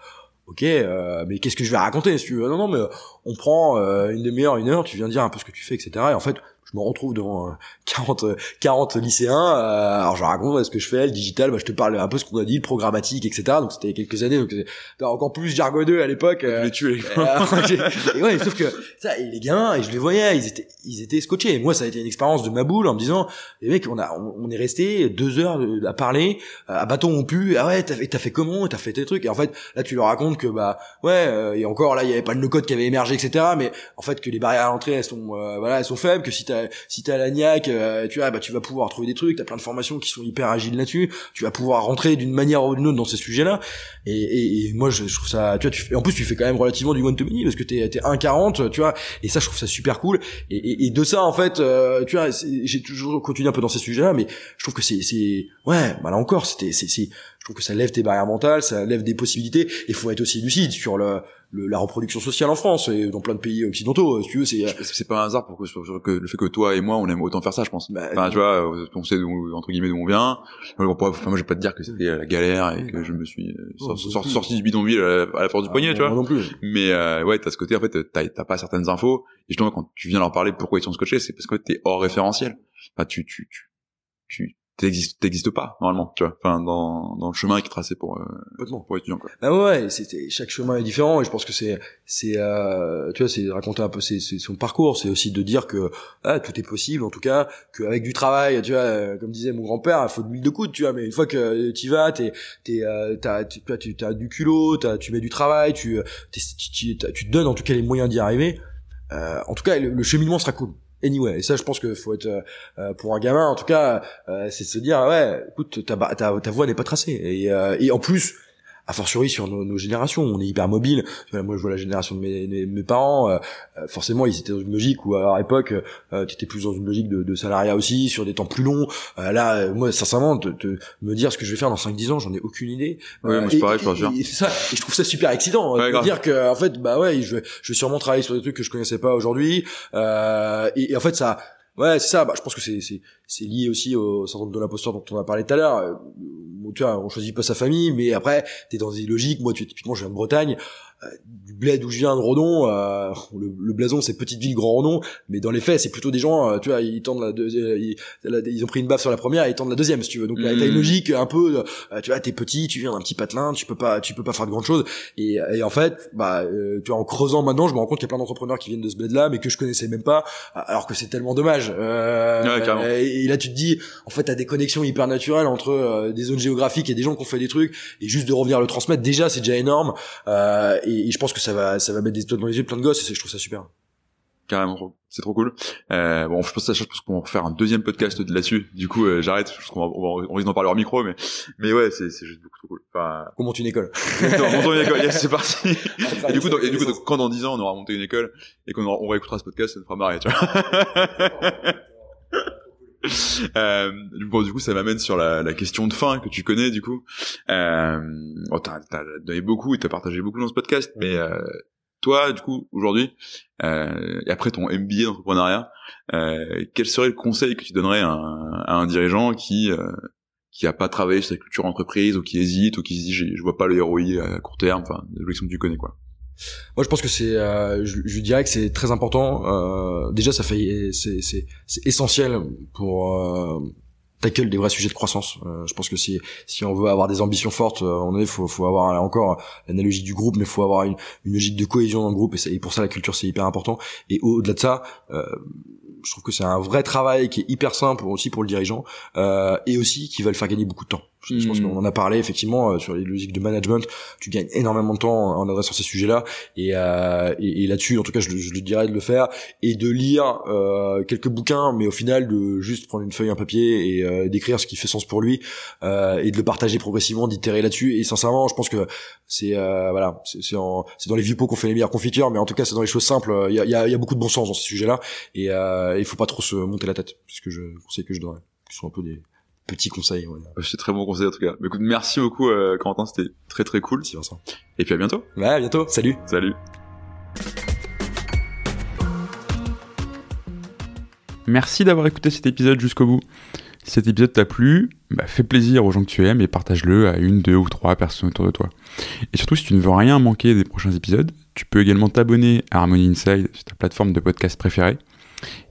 ok, euh, mais qu'est-ce que je vais raconter si tu veux? Non, non, mais on prend euh, une demi-heure, une heure. Tu viens dire un peu ce que tu fais, etc. Et en fait, je me retrouve devant 40 euh, 40 lycéens euh, alors je raconte ce que je fais le digital bah, je te parle un peu ce qu'on a dit le programmatique etc donc c'était quelques années donc encore plus jargonneux à l'époque euh, les tuer et ouais sauf que ça et les gamins et je les voyais ils étaient ils étaient scotchés. Et moi ça a été une expérience de ma boule en me disant les mecs on a on, est resté deux heures à parler à bâton rompu ah ouais t'as fait t'as fait comment t'as fait tes trucs. Et en fait là tu leur racontes que bah ouais et encore là il y avait pas le no code qui avait émergé etc mais en fait que les barrières à l'entrée elles sont voilà elles sont faibles que si t'as si t'as la niaque, euh, tu vois, bah tu vas pouvoir trouver des trucs. T'as plein de formations qui sont hyper agiles là-dessus. Tu vas pouvoir rentrer d'une manière ou d'une autre dans ces sujets-là. Et, et, moi, je, trouve ça, tu vois, tu fais, en plus tu fais quand même relativement du one to many parce que t'es t'es 1,40, tu vois. Et ça, je trouve ça super cool. Et, et, de ça, en fait, euh, tu vois, j'ai toujours continué un peu dans ces sujets-là, mais je trouve que c'est, c'est, ouais, bah là encore, c'était, c'est, je trouve que ça lève tes barrières mentales, ça lève des possibilités. Il faut être aussi lucide sur le le, la reproduction sociale en France et dans plein de pays occidentaux si tu veux c'est c'est pas un hasard pour que, que, le fait que toi et moi on aime autant faire ça je pense. Bah, enfin, tu vois on sait entre guillemets d'où on vient. Enfin, moi je vais pas te dire que c'était la galère et que je me suis euh, sorti, du bidonville à la, force du ah, poignet tu vois. non plus. mais euh, ouais t'as ce côté en fait t'as pas certaines infos. Et justement quand tu viens leur parler pourquoi ils sont scotchés c'est parce que t'es hors référentiel. Enfin tu tu tu tu t'existes pas normalement tu vois. Enfin dans dans le chemin qui est tracé pour euh, pour étudiants quoi. Bah ouais c'était chaque chemin est différent et je pense que c'est c'est euh, tu vois c'est raconter un peu c'est son parcours. C'est aussi de dire que ah, tout est possible en tout cas qu'avec du travail tu vois euh, comme disait mon grand père il faut de l'huile de coude tu vois. Mais une fois que tu vas t'es t'es euh, t'as tu as du culot t'as tu mets du travail tu tu, tu, tu te donnes en tout cas les moyens d'y arriver. Euh, en tout cas le cheminement sera cool anyway et ça je pense que faut être euh, euh, pour un gamin en tout cas euh, c'est de se dire ouais écoute ta ta, ta voix n'est pas tracée. Et, et en plus a fortiori sur nos, nos, générations, on est hyper mobile. Moi, je vois la génération de mes, mes, parents. Euh, euh, forcément, ils étaient dans une logique où, à leur époque, euh, tu étais plus dans une logique de, de, salariat aussi, sur des temps plus longs. Euh, là, moi, sincèrement, te, me dire ce que je vais faire dans 5-10 ans, j'en ai aucune idée. Ouais, moi, c'est pareil, je C'est ça. Et je trouve ça super excitant. Ouais, de dire que, en fait, bah ouais, je vais, je vais sûrement travailler sur des trucs que je connaissais pas aujourd'hui. et, et en fait, ça Ouais, c'est ça. Bah, je pense que c'est c'est lié aussi au syndrome de l'imposteur dont on a parlé tout à l'heure. Euh, tu vois, on choisit pas sa famille, mais après, t'es dans des logiques. Moi, tu typiquement, je viens de Bretagne. Euh, du bled où je viens de Rodon, euh, le, le, blason c'est petite ville grand Rodon, mais dans les faits c'est plutôt des gens, euh, tu vois, ils tendent la deuxième, ils, ont pris une baffe sur la première et ils tendent la deuxième si tu veux. Donc là t'as une mmh. logique un peu, tu vois, t'es petit, tu viens d'un petit patelin, tu peux pas, tu peux pas faire de grandes choses. Et, et en fait, bah, tu vois, en creusant maintenant, je me rends compte qu'il y a plein d'entrepreneurs qui viennent de ce bled là, mais que je connaissais même pas, alors que c'est tellement dommage. Ouais, et, là tu te dis, en fait, t'as des connexions hyper naturelles entre des zones géographiques et des gens qui ont fait des trucs, et juste de revenir le transmettre, déjà c'est déjà énorme. Euh, et, je pense que ça va ça va mettre des étoiles dans les yeux plein de gosses et je trouve ça super. Carrément c'est trop cool. Euh, bon je pense je pense qu'on va faire un deuxième podcast là-dessus. Du coup euh, j'arrête. Je pense qu'on va, on, risque d'en parler hors micro mais mais ouais c'est c'est juste beaucoup trop cool. Enfin on monte une école. On une école. Yes, c'est parti. Et du coup et du coup quand dans 10 ans on aura monté une école et qu'on on réécoutera ce podcast ça nous fera marrer tu vois euh, bon, du coup, ça m'amène sur la, la, question de fin que tu connais, du coup. Euh, bon, t'as, as donné beaucoup et t'as partagé beaucoup dans ce podcast, mais euh, toi, du coup, aujourd'hui, euh, et après ton MBA d'entrepreneuriat, euh, quel serait le conseil que tu donnerais à un, à un dirigeant qui euh, qui a pas travaillé sur sa culture entreprise ou qui hésite ou qui se dit je vois pas le ROI à court terme, enfin objections que tu connais quoi? Moi, je pense que c'est, euh, je, je, dirais que c'est très important. Euh, déjà, ça fait, c'est, c'est, c'est essentiel pour euh, tackle des vrais sujets de croissance. Euh, je pense que si si on veut avoir des ambitions fortes, euh, on est, faut, faut avoir encore l'analogie du groupe, mais faut avoir une, une logique de cohésion dans le groupe, et, et pour ça, la culture c'est hyper important. Et au-delà de ça. Euh, je trouve que c'est un vrai travail qui est hyper simple aussi pour le dirigeant euh, et aussi qui va le faire gagner beaucoup de temps. Je, pense hmm. qu'on en a parlé effectivement euh, sur les logiques de management. Tu gagnes énormément de temps en adressant ces sujets-là et, euh, et, et là-dessus, en tout cas, je, je, le dirais de le faire et de lire euh, quelques bouquins, mais au final de juste prendre une feuille, un papier et euh, d'écrire ce qui fait sens pour lui euh, et de le partager progressivement, d'itérer là-dessus. Et sincèrement, je pense que c'est voilà, c'est dans les vieux pots qu'on fait les meilleures confitures, mais en tout cas, c'est dans les choses simples. Il y a, y, a, y a, beaucoup de bon sens dans ces sujets-là et il faut pas trop se monter la tête, puisque je conseille que je donnerais, qui sont un peu des petit conseil. Ouais. C'est très bon conseil en tout cas. Mais écoute, merci beaucoup euh, Quentin, c'était très très cool. Merci Vincent. Et puis à bientôt. Ouais, à bientôt. Salut. Salut. Merci d'avoir écouté cet épisode jusqu'au bout. Si cet épisode t'a plu, bah, fais plaisir aux gens que tu aimes et partage-le à une, deux ou trois personnes autour de toi. Et surtout, si tu ne veux rien manquer des prochains épisodes, tu peux également t'abonner à Harmony Inside sur ta plateforme de podcast préférée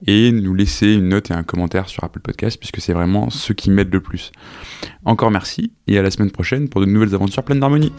et nous laisser une note et un commentaire sur Apple Podcast puisque c'est vraiment ce qui m'aide le plus. Encore merci et à la semaine prochaine pour de nouvelles aventures pleines d'harmonie.